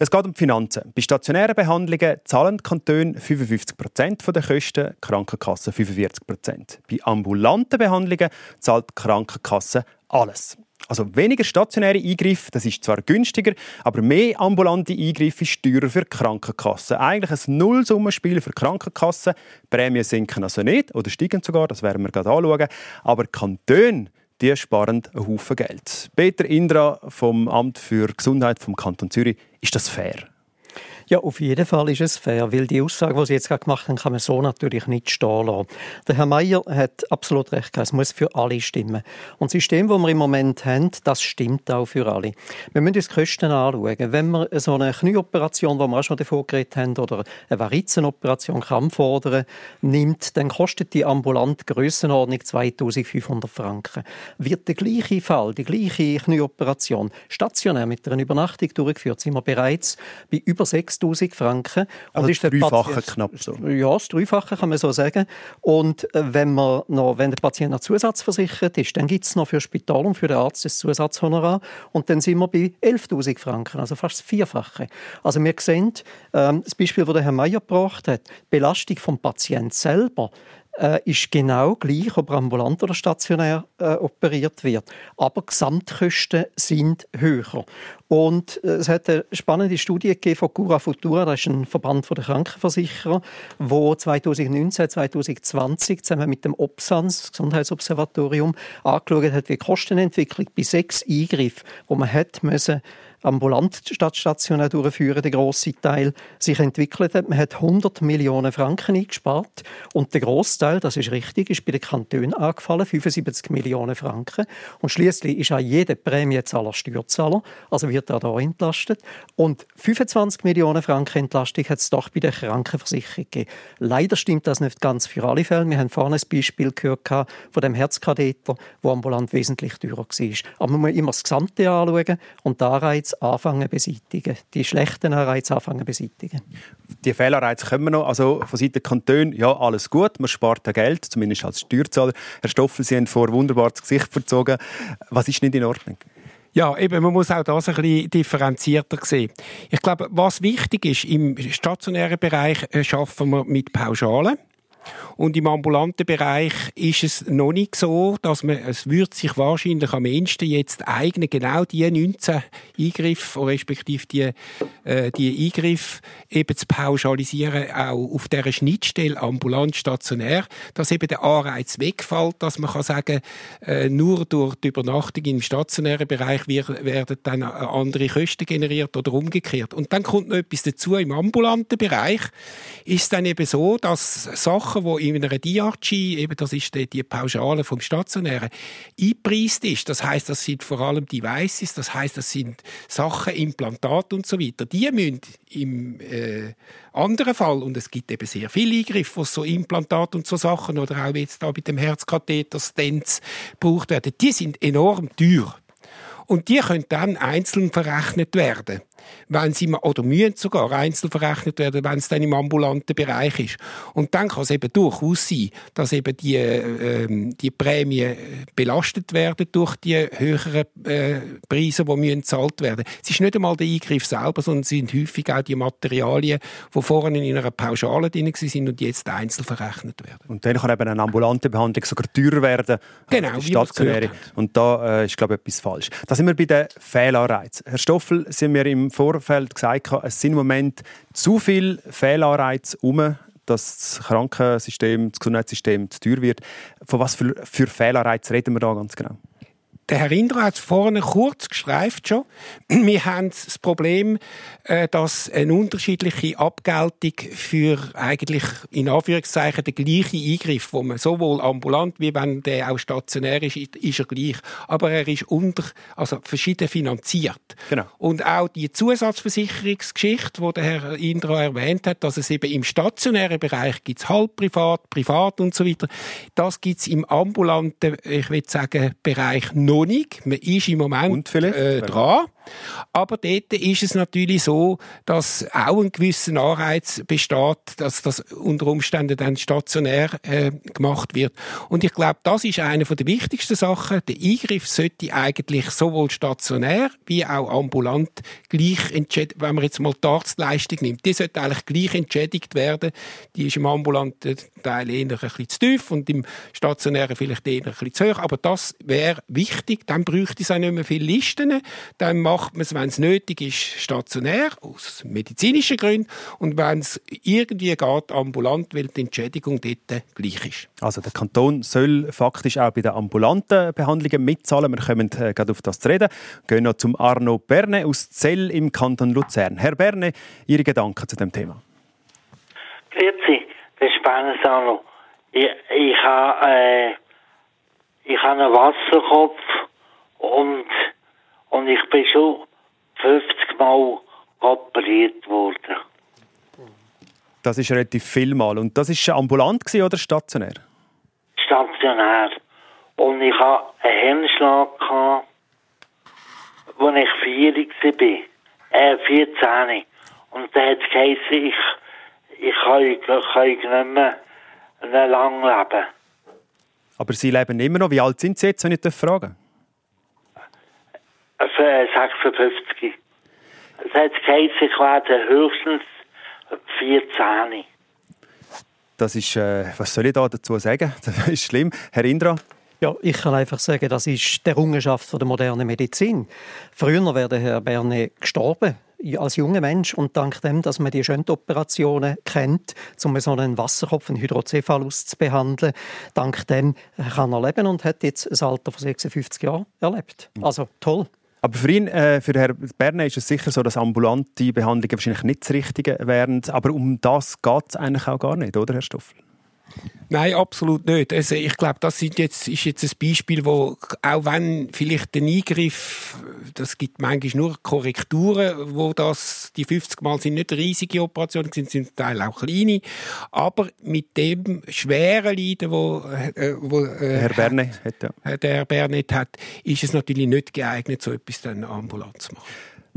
Es geht um die Finanzen. Bei stationären Behandlungen zahlen die Kantone 55 Prozent der Kosten, die Krankenkasse 45 Prozent. Bei ambulanten Behandlungen zahlt die Krankenkasse alles. Also weniger stationäre Eingriffe, das ist zwar günstiger, aber mehr ambulante Eingriffe ist teurer für Krankenkassen. Eigentlich ein Nullsummenspiel für Krankenkassen. Prämien sinken also nicht oder steigen sogar, das werden wir gerade anschauen. Aber Kantone die sparen einen Haufen Geld. Peter Indra vom Amt für Gesundheit vom Kanton Zürich, ist das fair? Ja, auf jeden Fall ist es fair, weil die Aussage, die Sie jetzt gerade gemacht haben, kann man so natürlich nicht stehen lassen. Der Herr Meier hat absolut recht gehabt, es muss für alle stimmen. Und das System, das wir im Moment haben, das stimmt auch für alle. Wir müssen uns die Kosten anschauen. Wenn wir so eine Knieoperation, die wir auch schon davor geredet haben, oder eine Varizenoperation kann fordern, nimmt, dann kostet die ambulant Grössenordnung 2500 Franken. Wird der gleiche Fall, die gleiche Knieoperation stationär mit einer Übernachtung durchgeführt, sind wir bereits bei über 6 6000 Franken. Also und ist das Dreifache Patient, knapp so. Ja, das Dreifache kann man so sagen. Und äh, wenn, man noch, wenn der Patient noch zusatzversichert ist, dann gibt es noch für das Spital und für den Arzt das Zusatzhonorar. Und dann sind wir bei 11'000 Franken, also fast das Vierfache. Also wir sehen, ähm, das Beispiel, das Herr Meier gebracht hat, die Belastung vom Patienten selber, äh, ist genau gleich, ob ambulant oder stationär äh, operiert wird. Aber Gesamtkosten sind höher. Und äh, es hat eine spannende Studie von Cura Futura, das ist ein Verband der Krankenversicherer, wo 2019, 2020 zusammen mit dem OPSANS, Gesundheitsobservatorium, angeschaut hat, wie die Kostenentwicklung bei sechs Eingriffen, wo man hat müssen ambulant statt stationär durchführen, der grosse Teil, sich entwickelt hat. Man hat 100 Millionen Franken eingespart und der Großteil, das ist richtig, ist bei den Kantonen angefallen, 75 Millionen Franken. Und schließlich ist auch jeder Prämienzahler Steuerzahler, also wird er da entlastet. Und 25 Millionen Franken Entlastung hat es doch bei der Krankenversicherung gegeben. Leider stimmt das nicht ganz für alle Fälle. Wir haben vorhin ein Beispiel gehört von dem Herzkatheter, wo ambulant wesentlich teurer war. Aber man muss immer das Gesamte anschauen und da Anreize anfangen beseitigen, die schlechten Anreize anfangen beseitigen. Die Fehlanreize können wir noch, also von Seiten Kanton, ja, alles gut, man spart ja Geld, zumindest als Steuerzahler. Herr Stoffel, Sie haben vor wunderbar das Gesicht verzogen. Was ist nicht in Ordnung? Ja, eben, man muss auch das ein bisschen differenzierter sehen. Ich glaube, was wichtig ist, im stationären Bereich äh, schaffen wir mit Pauschalen. Und im ambulanten Bereich ist es noch nicht so, dass man, es wird sich wahrscheinlich am ehesten jetzt eignen, genau die 19 Eingriffe, respektive die, äh, die Eingriffe eben zu pauschalisieren, auch auf dieser Schnittstelle ambulant stationär, dass eben der Anreiz wegfällt, dass man kann sagen, äh, nur durch die Übernachtung im stationären Bereich werden dann andere Kosten generiert oder umgekehrt. Und dann kommt noch etwas dazu, im ambulanten Bereich ist es dann eben so, dass Sachen, die in einer DRG, eben das ist die, Pauschale vom Stationären, eingepreist ist. Das heißt, das sind vor allem Devices, das heißt, das sind Sachen, Implantate und so weiter. Die müssen im äh, anderen Fall, und es gibt eben sehr viele Eingriffe, was so Implantate und so Sachen oder auch jetzt da mit dem Herzkatheter Stents gebraucht werden, die sind enorm teuer. Und die können dann einzeln verrechnet werden wenn sie oder müssen sogar einzeln verrechnet werden, wenn es dann im ambulanten Bereich ist. Und dann kann es eben durchaus sein, dass eben die, äh, die Prämien belastet werden durch die höheren äh, Preise, die müssen gezahlt werden. Es ist nicht einmal der Eingriff selber, sondern es sind häufig auch die Materialien, die vorhin in einer Pauschale drin sind und jetzt einzeln verrechnet werden. Und dann kann eben eine ambulante Behandlung sogar teurer werden genau, als die stationäre. Und da äh, ist, glaube ich, etwas falsch. Da sind wir bei den Fehlanreizen. Herr Stoffel, sind wir im Vorfeld gesagt, es sind im Moment zu viele Fehlanreize um, dass das Krankensystem, das Gesundheitssystem zu teuer wird. Von was für, für Fehlanreize reden wir da ganz genau? der Herr Indra hat es vorhin kurz gestreift schon. Wir haben das Problem, dass eine unterschiedliche Abgeltung für eigentlich in Anführungszeichen den gleichen Eingriff, wo man sowohl ambulant wie wenn der auch stationär ist, ist er gleich. Aber er ist unter, also verschieden finanziert. Genau. Und auch die Zusatzversicherungsgeschichte, die der Herr Indra erwähnt hat, dass es eben im stationären Bereich gibt es halb privat, privat und so weiter. Das gibt es im ambulanten, ich würde sagen, Bereich noch nicht. Man ist im Moment äh, dran. Aber dort ist es natürlich so, dass auch ein gewisser Anreiz besteht, dass das unter Umständen dann stationär äh, gemacht wird. Und ich glaube, das ist eine der wichtigsten Sachen. Der Eingriff sollte eigentlich sowohl stationär wie auch ambulant gleich entschädigt, wenn man jetzt mal die Arztleistung nimmt, die sollte eigentlich gleich entschädigt werden. Die ist im ambulanten Teil eher ein bisschen zu tief und im stationären vielleicht eher ein bisschen zu hoch. Aber das wäre wichtig. Dann bräuchte es auch nicht mehr viele Listen. Dann macht man es, wenn es nötig ist, stationär, aus medizinischen Gründen. Und wenn es irgendwie geht, ambulant, weil die Entschädigung dort gleich ist. Also der Kanton soll faktisch auch bei den ambulanten Behandlungen mitzahlen. Wir kommen äh, gerade auf das zu reden. Wir gehen noch zum Arno Berne aus Zell im Kanton Luzern. Herr Berne, Ihre Gedanken zu dem Thema? Grüezi, das ist Bernes Arno. Ich, ich habe äh, ich ha einen Wasserkopf und, und ich bin schon 50 Mal operiert worden. Das ist relativ viel mal. Und das ist ambulant oder stationär? Stationär. Und ich hatte einen Hirnschlag, als ich 4 war. Äh, 14. Und da hat es geheißen, ich, ich kann, ich kann nicht mehr lang leben. Aber Sie leben immer noch. Wie alt sind Sie jetzt, wenn ich fragen darf? Äh, 56. Es hat geheißen, ich werde höchstens 14. Das ist, äh, was soll ich da dazu sagen? Das ist schlimm. Herr Indra? Ja, ich kann einfach sagen, das ist die Errungenschaft der modernen Medizin. Früher wäre der Herr Berne gestorben als junger Mensch und dank dem, dass man die Schönoperationen kennt, um so einen Wasserkopf, einen Hydrocephalus zu behandeln, dank dem kann er leben und hat jetzt ein Alter von 56 Jahren erlebt. Also toll. Aber für ihn, äh, für Herrn Berner ist es sicher so, dass ambulante Behandlungen wahrscheinlich nicht das Richtige wären. Aber um das geht es eigentlich auch gar nicht, oder, Herr Stoffel? Nein, absolut nicht. Also ich glaube, das jetzt, ist jetzt ein Beispiel, wo auch wenn vielleicht der Eingriff, das gibt manchmal nur Korrekturen, wo das, die 50 Mal sind nicht riesige Operationen, sind zum Teil auch kleine, aber mit dem schweren Leiden, wo, äh, wo äh, Herr Bernet hat, ja. der Herr Bernet hat, ist es natürlich nicht geeignet, so etwas dann ambulant zu machen.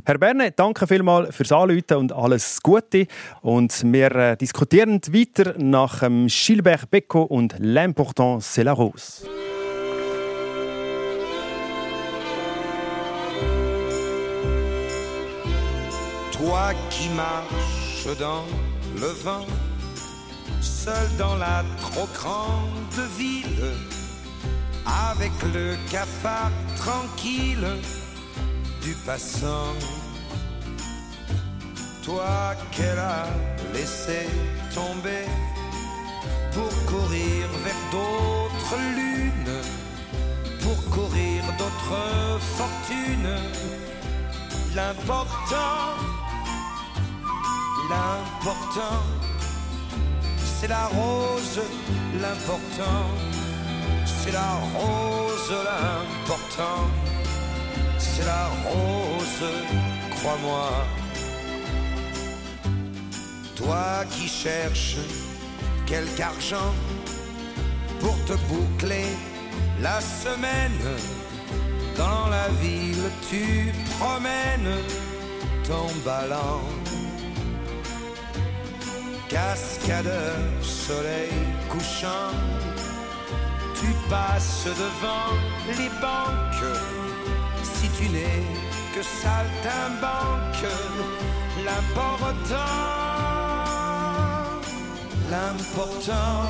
Herr Berne, danke vielmals fürs Anrufen und alles Gute. Und wir äh, diskutieren weiter nach ähm, Gilbert Becco und L'important c'est la rose. Toi qui marches dans le vent, seul dans la trop grande ville, avec le cafard tranquille du passant. Toi qu'elle a laissé tomber pour courir vers d'autres lunes, pour courir d'autres fortunes. L'important, l'important, c'est la rose, l'important, c'est la rose, l'important c'est la rose, crois-moi. Toi qui cherches quelque argent pour te boucler la semaine, dans la ville tu promènes ton ballon. Cascadeur, soleil couchant, tu passes devant les banques tu n'es que saltimbanque, l'important, l'important,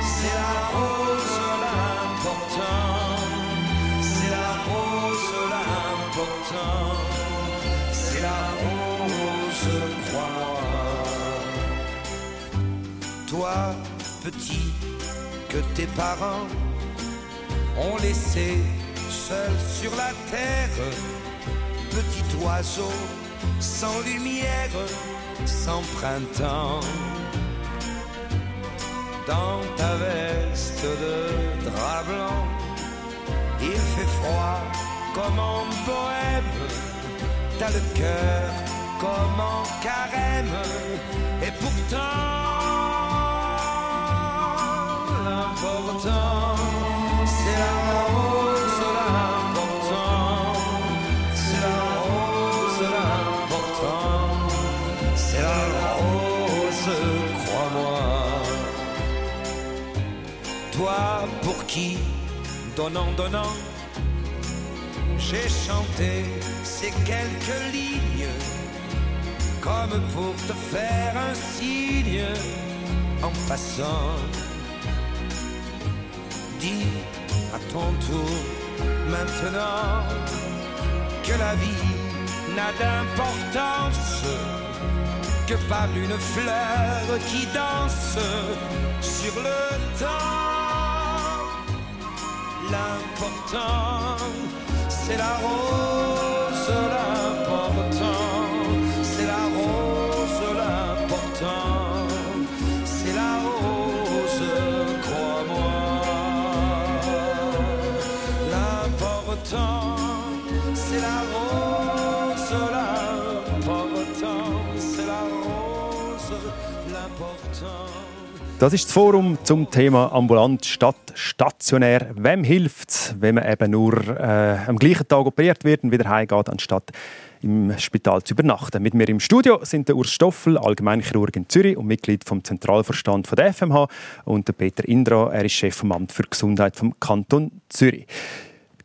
c'est la rose, l'important, c'est la rose, l'important, c'est la rose, crois-moi. Toi, petit, que tes parents ont laissé seul sur la terre, petit oiseau sans lumière, sans printemps. Dans ta veste de drap blanc, il fait froid comme en bohème, t'as le cœur comme en carême, et pourtant, l'important, qui, donnant, donnant, j'ai chanté ces quelques lignes comme pour te faire un signe en passant. Dis à ton tour maintenant que la vie n'a d'importance que par une fleur qui danse sur le temps. L'important, c'est la rose, Das ist das Forum zum Thema ambulant statt stationär. Wem hilft es, wenn man eben nur äh, am gleichen Tag operiert wird und wieder heimgeht, anstatt im Spital zu übernachten? Mit mir im Studio sind der Urs Stoffel, Allgemeinchirurg in Zürich und Mitglied vom Zentralvorstand von der FMH und der Peter Indra, er ist Chef vom Amt für Gesundheit vom Kanton Zürich.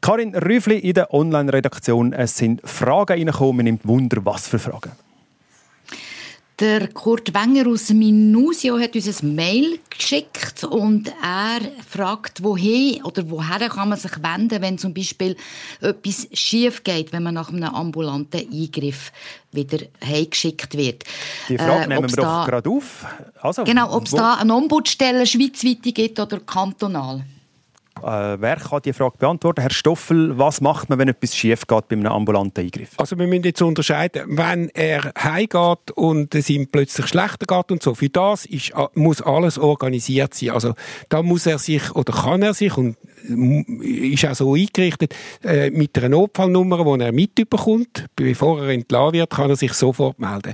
Karin Rüfli in der Online-Redaktion. Es sind Fragen reingekommen. Man nimmt Wunder, was für Fragen. Der Kurt Wenger aus Minusio hat uns ein Mail geschickt und er fragt, wohin oder woher kann man sich wenden, wenn zum Beispiel etwas schief geht, wenn man nach einem ambulanten Eingriff wieder heimgeschickt wird. Die Frage Äh, nehmen wir doch gerade auf. Also, Genau, ob es da eine Ombudsstelle schweizweit gibt oder kantonal. Äh, wer kann die Frage beantworten? Herr Stoffel, was macht man, wenn etwas schief geht bei einem ambulanten Eingriff? Also wir müssen jetzt unterscheiden, wenn er heimgeht und es ihm plötzlich schlechter geht und so, für das ist, muss alles organisiert sein. Also da muss er sich oder kann er sich und ähm, ist auch so eingerichtet, äh, mit einer Notfallnummer, die er mitbekommt, bevor er entlassen wird, kann er sich sofort melden.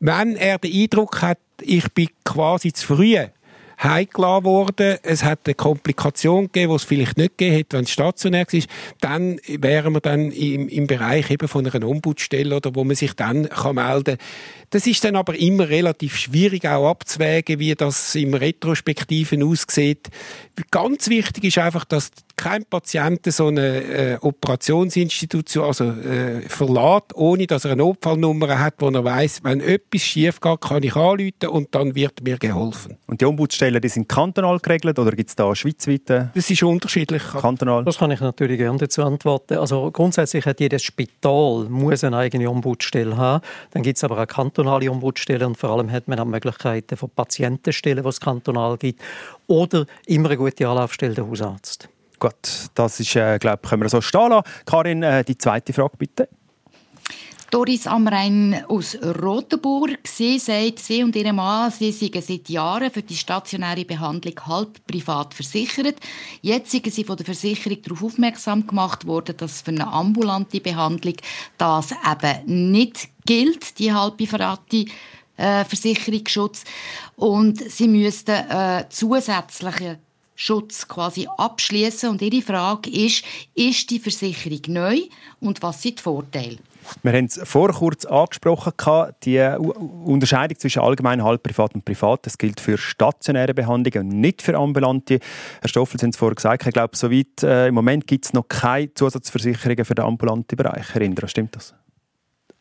Wenn er den Eindruck hat, ich bin quasi zu früh heimgelassen worden, es hat eine Komplikation gegeben, die es vielleicht nicht gegeben hätte, wenn es stationär war, dann wären wir dann im, im Bereich eben von einer Ombudsstelle oder wo man sich dann kann melden kann. Das ist dann aber immer relativ schwierig auch abzuwägen, wie das im Retrospektiven aussieht. Ganz wichtig ist einfach, dass kein Patient so eine äh, Operationsinstitution also, äh, verlässt, ohne dass er eine Notfallnummer hat, wo er weiß, wenn etwas schief geht, kann ich anrufen und dann wird mir geholfen. Und die Ombudsstellen die sind kantonal geregelt oder gibt es da schweizweite? Das ist unterschiedlich. Kantonal? Das kann ich natürlich gerne dazu antworten. Also grundsätzlich hat jedes Spital muss eine eigene Ombudsstelle haben. Dann gibt es aber auch kantonale Ombudsstellen und vor allem hat man auch Möglichkeiten von Patientenstellen, die es kantonal gibt. Oder immer eine gute Anlaufstelle, der Hausarzt. Gut, das ist, äh, glaube können wir so stehen lassen. Karin, äh, die zweite Frage bitte. Doris Amrein aus Rotenburg. Sie sagt, sie und ihr Mann sie seien seit Jahren für die stationäre Behandlung halb privat versichert. Jetzt sind sie von der Versicherung darauf aufmerksam gemacht worden, dass für eine ambulante Behandlung das eben nicht gilt, die halbe private äh, Versicherungsschutz. Und sie müssten äh, zusätzlichen Schutz quasi abschließen. Und ihre Frage ist, ist die Versicherung neu und was sind die Vorteile? Wir haben es vor kurz angesprochen, die Unterscheidung zwischen allgemein, halb privat und privat. Das gilt für stationäre Behandlungen und nicht für ambulante. Herr Stoffel, Sie haben es vorher gesagt, ich glaube, soweit äh, im Moment gibt es noch keine Zusatzversicherungen für den ambulanten Bereich. Herr Indra, stimmt das?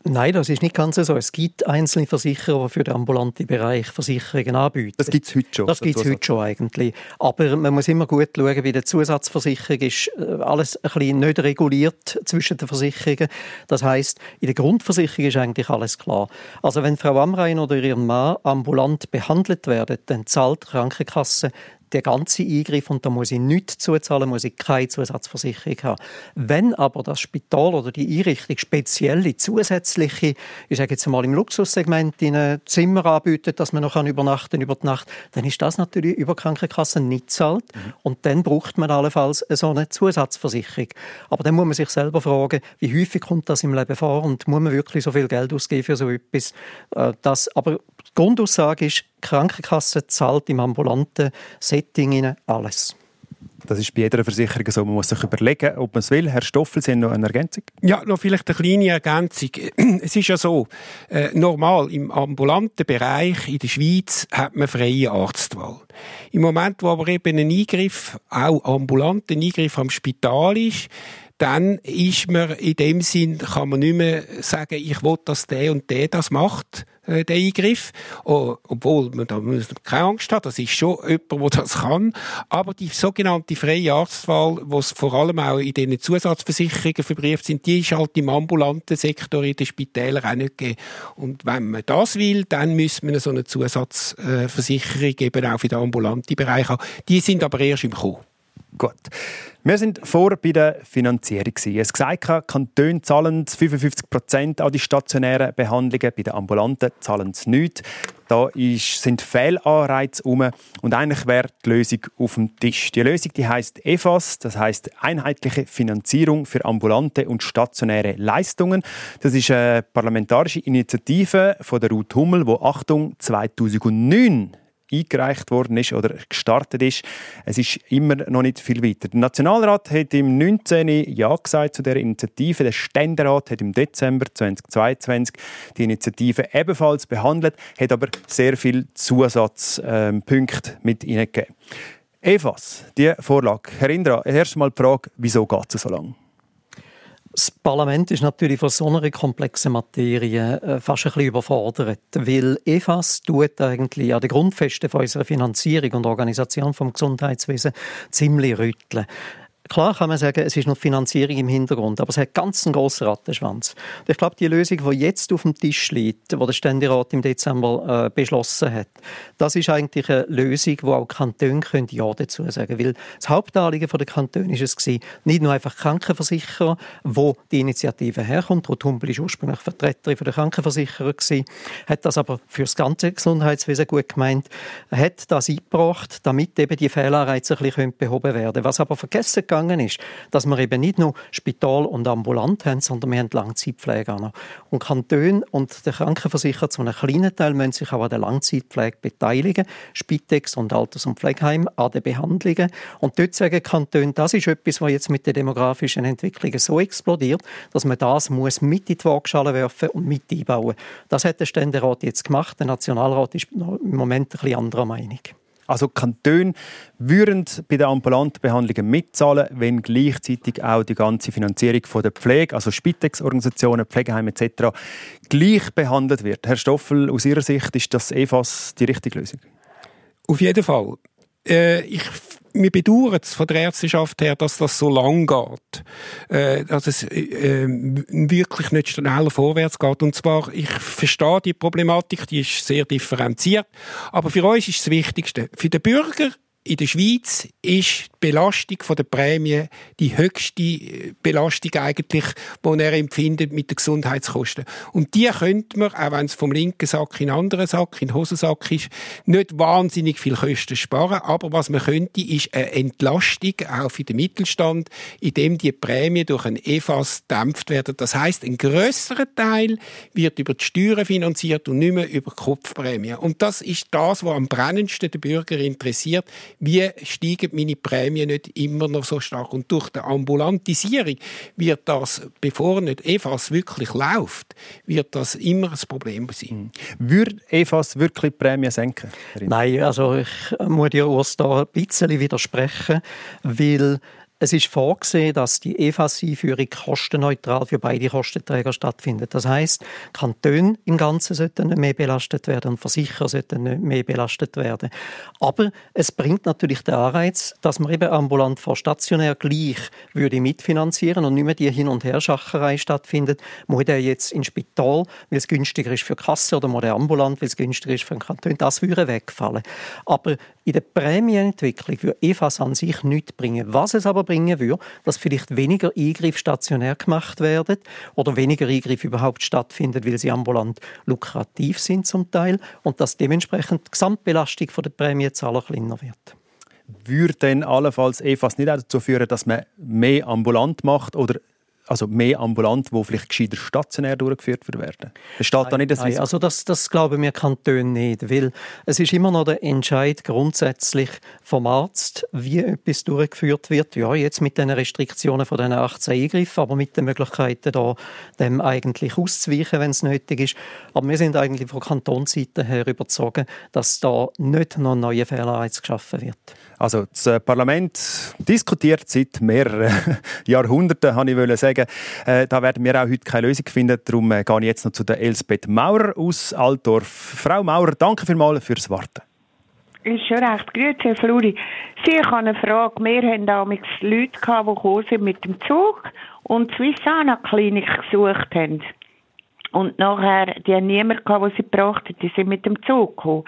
Nein, das ist nicht ganz so. Es gibt einzelne Versicherer, die für den ambulanten Bereich Versicherungen anbieten. Das gibt es heute schon. Das gibt es Zusatz. heute schon eigentlich. Aber man muss immer gut schauen, bei der Zusatzversicherung ist äh, alles ein bisschen nicht reguliert zwischen den Versicherungen. Das heißt, in der Grundversicherung ist eigentlich alles klar. Also wenn Frau Amrein oder ihr Mann ambulant behandelt werden, dann zahlt die Krankenkasse der ganze Eingriff und da muss ich nichts zuzahlen, muss ich keine Zusatzversicherung haben. Wenn aber das Spital oder die Einrichtung spezielle zusätzliche, ich sage jetzt mal im Luxussegment, in ein Zimmer anbietet, dass man noch übernachten über die Nacht, dann ist das natürlich über Krankenkassen nicht zahlt mhm. und dann braucht man allenfalls so eine Zusatzversicherung. Aber dann muss man sich selber fragen, wie häufig kommt das im Leben vor und muss man wirklich so viel Geld ausgeben für so etwas? Äh, das, aber die Grundaussage ist, die Krankenkasse zahlt im ambulanten Setting alles. Das ist bei jeder Versicherung so. Man muss sich überlegen, ob man es will. Herr Stoffel, Sie haben noch eine Ergänzung? Ja, noch vielleicht eine kleine Ergänzung. Es ist ja so, äh, normal im ambulanten Bereich in der Schweiz hat man freie Arztwahl. Im Moment, wo aber eben ein Eingriff, auch ambulant, ein Eingriff am Spital ist, dann ist man in dem Sinn, kann man nicht mehr sagen, ich will, dass der und der das macht, äh, der Eingriff. Oh, obwohl man da keine Angst hat, das ist schon jemand, der das kann. Aber die sogenannte freie Arztwahl, die vor allem auch in diesen Zusatzversicherungen verbrieft sind, die ist halt im ambulanten Sektor in den Spitälern auch nicht gegeben. Und wenn man das will, dann müsste man so eine Zusatzversicherung eben auch für den ambulanten Bereich haben. Die sind aber erst im Kommen. Gut. Wir sind vor bei der Finanzierung. Es gesagt, die Kantone zahlen 55 Prozent an die stationären Behandlungen, bei den ambulanten zahlen sie nichts. Da ist, sind Fehlanreize um und eigentlich wäre die Lösung auf dem Tisch. Die Lösung die heißt EFAS, das heißt einheitliche Finanzierung für ambulante und stationäre Leistungen. Das ist eine parlamentarische Initiative von der Ruth Hummel, wo Achtung 2009 eingereicht worden ist oder gestartet ist. Es ist immer noch nicht viel weiter. Der Nationalrat hat im 19. Ja gesagt zu der Initiative. Der Ständerat hat im Dezember 2022 die Initiative ebenfalls behandelt, hat aber sehr viele Zusatzpunkte mit hineingegeben. EFAS, die Vorlage. Herr Indra, erst mal die Frage, wieso geht es so lange? Das Parlament ist natürlich von so einer komplexen Materie äh, fast ein bisschen überfordert, weil EFAS tut eigentlich an den Grundfesten unserer Finanzierung und Organisation vom Gesundheitswesen ziemlich rütteln. Klar kann man sagen, es ist noch Finanzierung im Hintergrund, aber es hat ganz einen grossen Rattenschwanz. Und ich glaube, die Lösung, die jetzt auf dem Tisch liegt, die der Ständerat im Dezember äh, beschlossen hat, das ist eigentlich eine Lösung, wo auch Kantone können Ja dazu sagen Weil das Hauptanliegen der Kantone ist es nicht nur einfach Krankenversicherer, wo die Initiative herkommt. Ruth Humpel war ursprünglich Vertreterin der Krankenversicherer gewesen, hat das aber für das ganze Gesundheitswesen gut gemeint, hat das eingebracht, damit eben die Fehlanreize ein bisschen behoben werden können. Was aber vergessen gegangen ist, dass wir eben nicht nur Spital und ambulant haben, sondern wir haben Langzeitpflege auch noch. Und Kantone und der Krankenversicherer zu einem kleinen Teil müssen sich auch an der Langzeitpflege beteiligen, Spitex und Alters- und Pflegeheim an den Behandlungen. Und dort sagen Kantone, das ist etwas, was jetzt mit den demografischen Entwicklungen so explodiert, dass man das muss mit in die Waagschale werfen und mit einbauen. Das hat der Ständerat jetzt gemacht. Der Nationalrat ist im Moment ein bisschen anderer Meinung. Also Kantone würden bei den ambulanten Behandlungen mitzahlen, wenn gleichzeitig auch die ganze Finanzierung von der Pflege, also Spitex-Organisationen, Pflegeheime etc. gleich behandelt wird. Herr Stoffel, aus Ihrer Sicht ist das EFAS die richtige Lösung? Auf jeden Fall. Äh, ich wir bedauern es von der Ärzteschaft her, dass das so lang geht, äh, dass es äh, wirklich nicht schneller vorwärts geht. Und zwar, ich verstehe die Problematik, die ist sehr differenziert, aber für uns ist das Wichtigste, für den Bürger in der Schweiz ist die Belastung der Prämie die höchste äh, Belastung eigentlich, die er empfindet mit den Gesundheitskosten. Und die könnte man, auch wenn es vom linken Sack in den anderen Sack, in den Hosensack ist, nicht wahnsinnig viel Kosten sparen. Aber was man könnte, ist eine Entlastung auch für den Mittelstand, indem die Prämie durch ein EFAS dämpft werden. Das heißt, ein größerer Teil wird über die Steuern finanziert und nicht mehr über die Kopfprämie. Und das ist das, was am brennendsten den Bürger interessiert wie steigen meine Prämien nicht immer noch so stark? Und durch die Ambulantisierung wird das, bevor nicht EFAS wirklich läuft, wird das immer ein Problem sein. Mhm. Würde EFAS wirklich die Prämien senken? Nein, also ich muss dir Urs da ein bisschen widersprechen, weil es ist vorgesehen, dass die EFAS-Einführung kostenneutral für beide Kostenträger stattfindet. Das heißt, Kantone im Ganzen sollten nicht mehr belastet werden und Versicherer sollten nicht mehr belastet werden. Aber es bringt natürlich den Anreiz, dass man eben ambulant vor stationär gleich würde mitfinanzieren und nicht mehr die Hin- und Herschacherei stattfindet. Muss er jetzt ins Spital, weil es günstiger ist für die Kasse oder muss er ambulant, weil es günstiger ist für den Kanton. Das würde wegfallen. Aber In der Prämienentwicklung würde EFAS an sich nichts bringen. Was es aber bringen würde, dass vielleicht weniger Eingriffe stationär gemacht werden oder weniger Eingriffe überhaupt stattfinden, weil sie ambulant lukrativ sind zum Teil und dass dementsprechend die Gesamtbelastung der Prämienzahler kleiner wird. Würde denn allenfalls EFAS nicht auch dazu führen, dass man mehr ambulant macht oder also mehr ambulant, wo vielleicht gescheiter stationär durchgeführt werden? Es steht da nicht das Nein, also das, das glauben wir Kantone nicht, weil es ist immer noch der Entscheid grundsätzlich vom Arzt, wie etwas durchgeführt wird. Ja, jetzt mit den Restriktionen von den 18 Eingriffen, aber mit den Möglichkeiten, da dem eigentlich auszuweichen, wenn es nötig ist. Aber wir sind eigentlich von Kantonsseite her überzeugt, dass da nicht noch ein neuer Fehlanreiz geschaffen wird. Also das äh, Parlament diskutiert seit mehreren Jahrhunderten, habe ich wollen sagen. Äh, da werden wir auch heute keine Lösung finden. Darum äh, gehe ich jetzt noch zu der Elsbeth Maurer aus Altdorf. Frau Maurer, danke vielmals fürs Warten. Ist schon recht. Grüezi, Herr Fluri. Sie, ich habe eine Frage. Wir haben damals Leute gehabt, die gekommen sind mit dem Zug und die Swissana Klinik gesucht haben. Und nachher, die haben niemanden gehabt, den sie gebracht haben. Die sind mit dem Zug gekommen.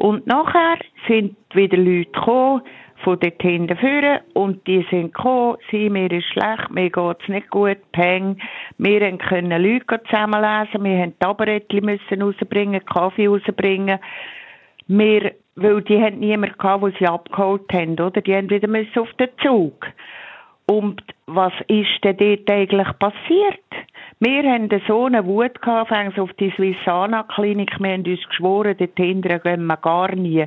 Und nachher sind wieder Leute gekommen, von dort hinten führen und die sind gekommen, sie, mir ist schlecht, mir geht's nicht gut, peng. Wir können Leute zusammenlesen, wir haben Tabarettchen müssen rausbringen, Kaffee rausbringen. Wir, weil die haben niemanden gehabt, den sie abgeholt haben, oder? Die haben wieder müssen auf den Zug. Und was ist denn dort eigentlich passiert? Wir haben so eine Wut gehabt, auf die Swissana-Klinik. Wir haben uns geschworen, dort hinten gehen wir gar nie.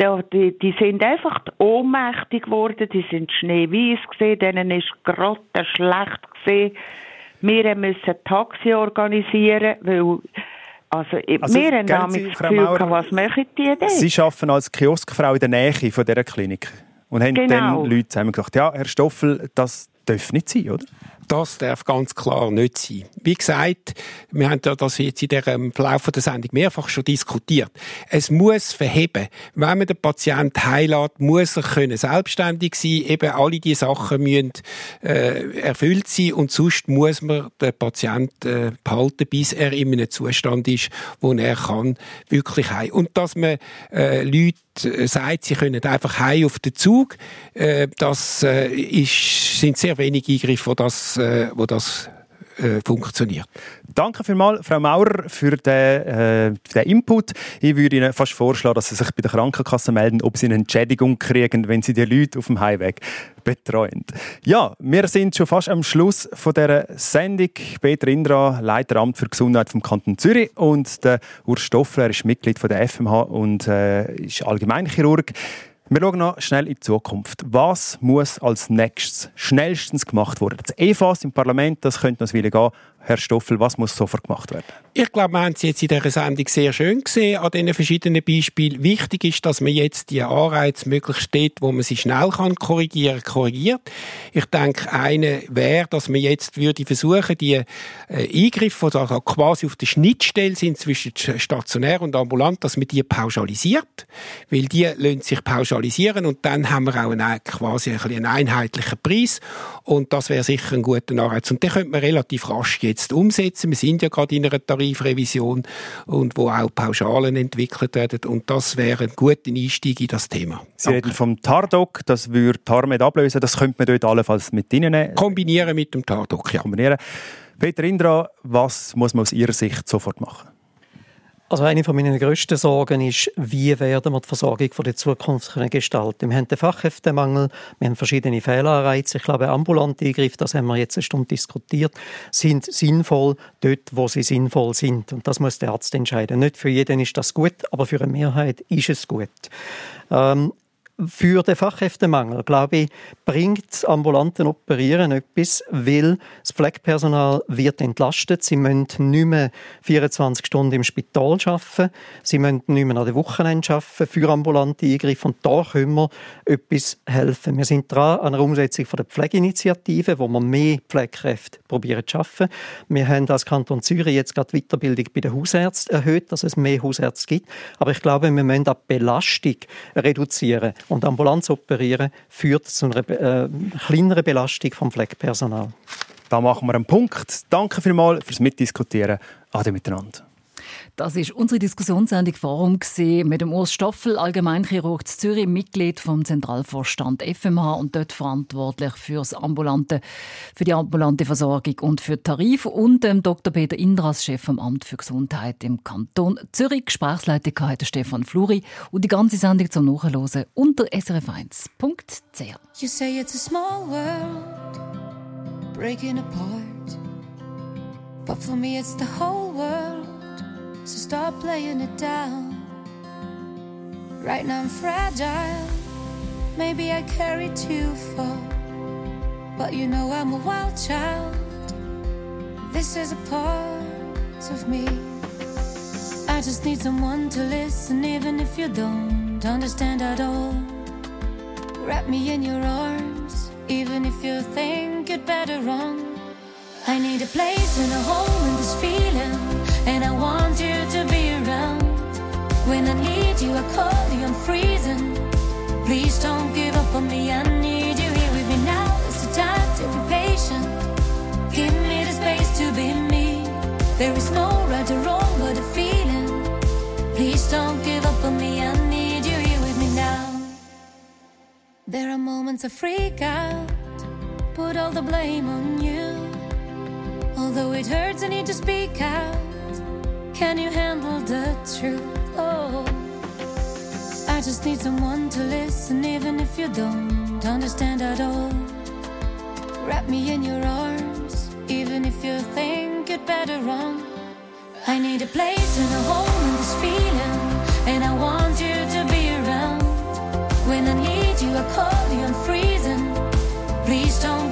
Die, die sind einfach ohnmächtig geworden, die sind schneeweiß gesehen, denen ist gerade schlecht gesehen. Wir müssen Taxi organisieren, weil also, Also, wir haben damit das Gefühl, Maurer, was machen die denn? Sie arbeiten als Kioskfrau in der Nähe von dieser Klinik und haben Genau. dann Leute zusammen gesagt, ja, Herr Stoffel, das darf nicht sein, oder? Das darf ganz klar nicht sein. Wie gesagt, wir haben ja das jetzt in der im Verlauf der Sendung mehrfach schon diskutiert. Es muss verheben. Wenn man den Patienten heilat, muss er können selbstständig sein. Eben alle die Sachen müssen äh, erfüllt sein und sonst muss man den Patienten äh, behalten, bis er in einem Zustand ist, wo er kann wirklich heim. Und dass man äh, Leute sagt, sie können einfach heim auf den Zug, äh, das äh, ist, sind sehr wenige Eingriffe, wo das, äh, wo das äh, funktioniert. Danke vielmals, Frau Maurer, für den, äh, den Input. Ich würde Ihnen fast vorschlagen, dass Sie sich bei der Krankenkasse melden, ob Sie eine Entschädigung kriegen, wenn Sie die Leute auf dem Heimweg betreuen. Ja, wir sind schon fast am Schluss von dieser Sendung. Peter Indra, Leiteramt für Gesundheit vom Kanton Zürich und der Urs Stoffler ist Mitglied von der FMH und äh, ist Allgemeinchirurg. Wir schauen noch schnell in die Zukunft. Was muss als nächstes schnellstens gemacht werden? Das EFAS im Parlament, das könnte noch Weile gehen. Herr Stoffel, was muss sofort gemacht werden? Ich glaube, wir haben es jetzt in dieser Sendung sehr schön gesehen an diesen verschiedenen Beispielen. Wichtig ist, dass man jetzt die Anreize möglichst dort, wo man sie schnell kann korrigieren, korrigiert. Ich denke, eine wäre, dass man jetzt würde versuchen, die äh, Eingriffe, die also quasi auf der Schnittstelle sind zwischen stationär und ambulant, dass man die pauschalisiert, weil die lassen sich pauschalisieren und dann haben wir auch einen, quasi einen einheitlichen Preis und das wäre sicher ein guter Anreiz. Und den könnte man relativ rasch jetzt umsetzen. Wir sind ja gerade in einer Tarifrevision und wo auch Pauschalen entwickelt werden und das wäre ein guter Einstieg in das Thema. Sie reden vom TARDOC, das würde TARMED ablösen. Das könnte man dort allenfalls mit reinnehmen. Kombinieren mit dem TARDOC, ja. Kombinieren. Peter Indra, was muss man aus Ihrer Sicht sofort machen? Also eine von meinen grössten Sorgen ist, wie werden wir die Versorgung von der Zukunft können gestalten. Wir haben den Fachkräftemangel, wir haben verschiedene Fehlanreize. Ich glaube, ambulante Eingriffe, das haben wir jetzt eine Stunde diskutiert, sind sinnvoll dort, wo sie sinnvoll sind. Und das muss der Arzt entscheiden. Nicht für jeden ist das gut, aber für eine Mehrheit ist es gut. Ähm, für den Fachkräftemangel, glaube ich, bringt das ambulanten Operieren etwas, weil das Pflegepersonal wird entlastet. Sie müssen nicht mehr 24 Stunden im Spital arbeiten. Sie müssen nicht mehr an den Wochenenden arbeiten für ambulante Eingriffe. Und da können wir etwas helfen. Wir sind dran an einer Umsetzung der Pflegeinitiative, wo wir mehr Pflegekräfte probieren zu schaffen. Wir haben als Kanton Zürich jetzt gerade die Weiterbildung bei den Hausärzten erhöht, dass es mehr Hausärzte gibt. Aber ich glaube, wir müssen auch die Belastung reduzieren. Und Ambulanz operieren führt zu einer äh, kleineren Belastung vom Pflegepersonal. Da machen wir einen Punkt. Danke vielmals fürs Mitdiskutieren. Ade miteinander. Das ist unsere Diskussionssendung Forum mit dem Urs Stoffel, Allgemeinchirurg zu Zürich, Mitglied vom Zentralvorstand FMH und dort verantwortlich fürs ambulante, für die ambulante Versorgung und für Tarif und dem Dr. Peter Indras, Chef vom Amt für Gesundheit im Kanton Zürich. Gesprächsleitung hatte Stefan Fluri und die ganze Sendung zum Nachhören unter srf1.ch. You say it's a small world, breaking apart. But for me, it's the whole world. So stop playing it down. Right now, I'm fragile. Maybe I carry too far. But you know, I'm a wild child. This is a part of me. I just need someone to listen, even if you don't understand at all. Wrap me in your arms, even if you think you'd better wrong. I need a place and a home in this feeling, and I want you be around. When I need you, I call you, I'm freezing. Please don't give up on me, I need you here with me now. It's the time to be patient. Give me the space to be me. There is no right or wrong, but a feeling. Please don't give up on me, I need you here with me now. There are moments I freak out, put all the blame on you. Although it hurts, I need to speak out. Can you handle the truth? Oh, I just need someone to listen, even if you don't understand at all. Wrap me in your arms, even if you think you'd better wrong. I need a place and a home in this feeling, and I want you to be around. When I need you, I call you, I'm freezing. Please don't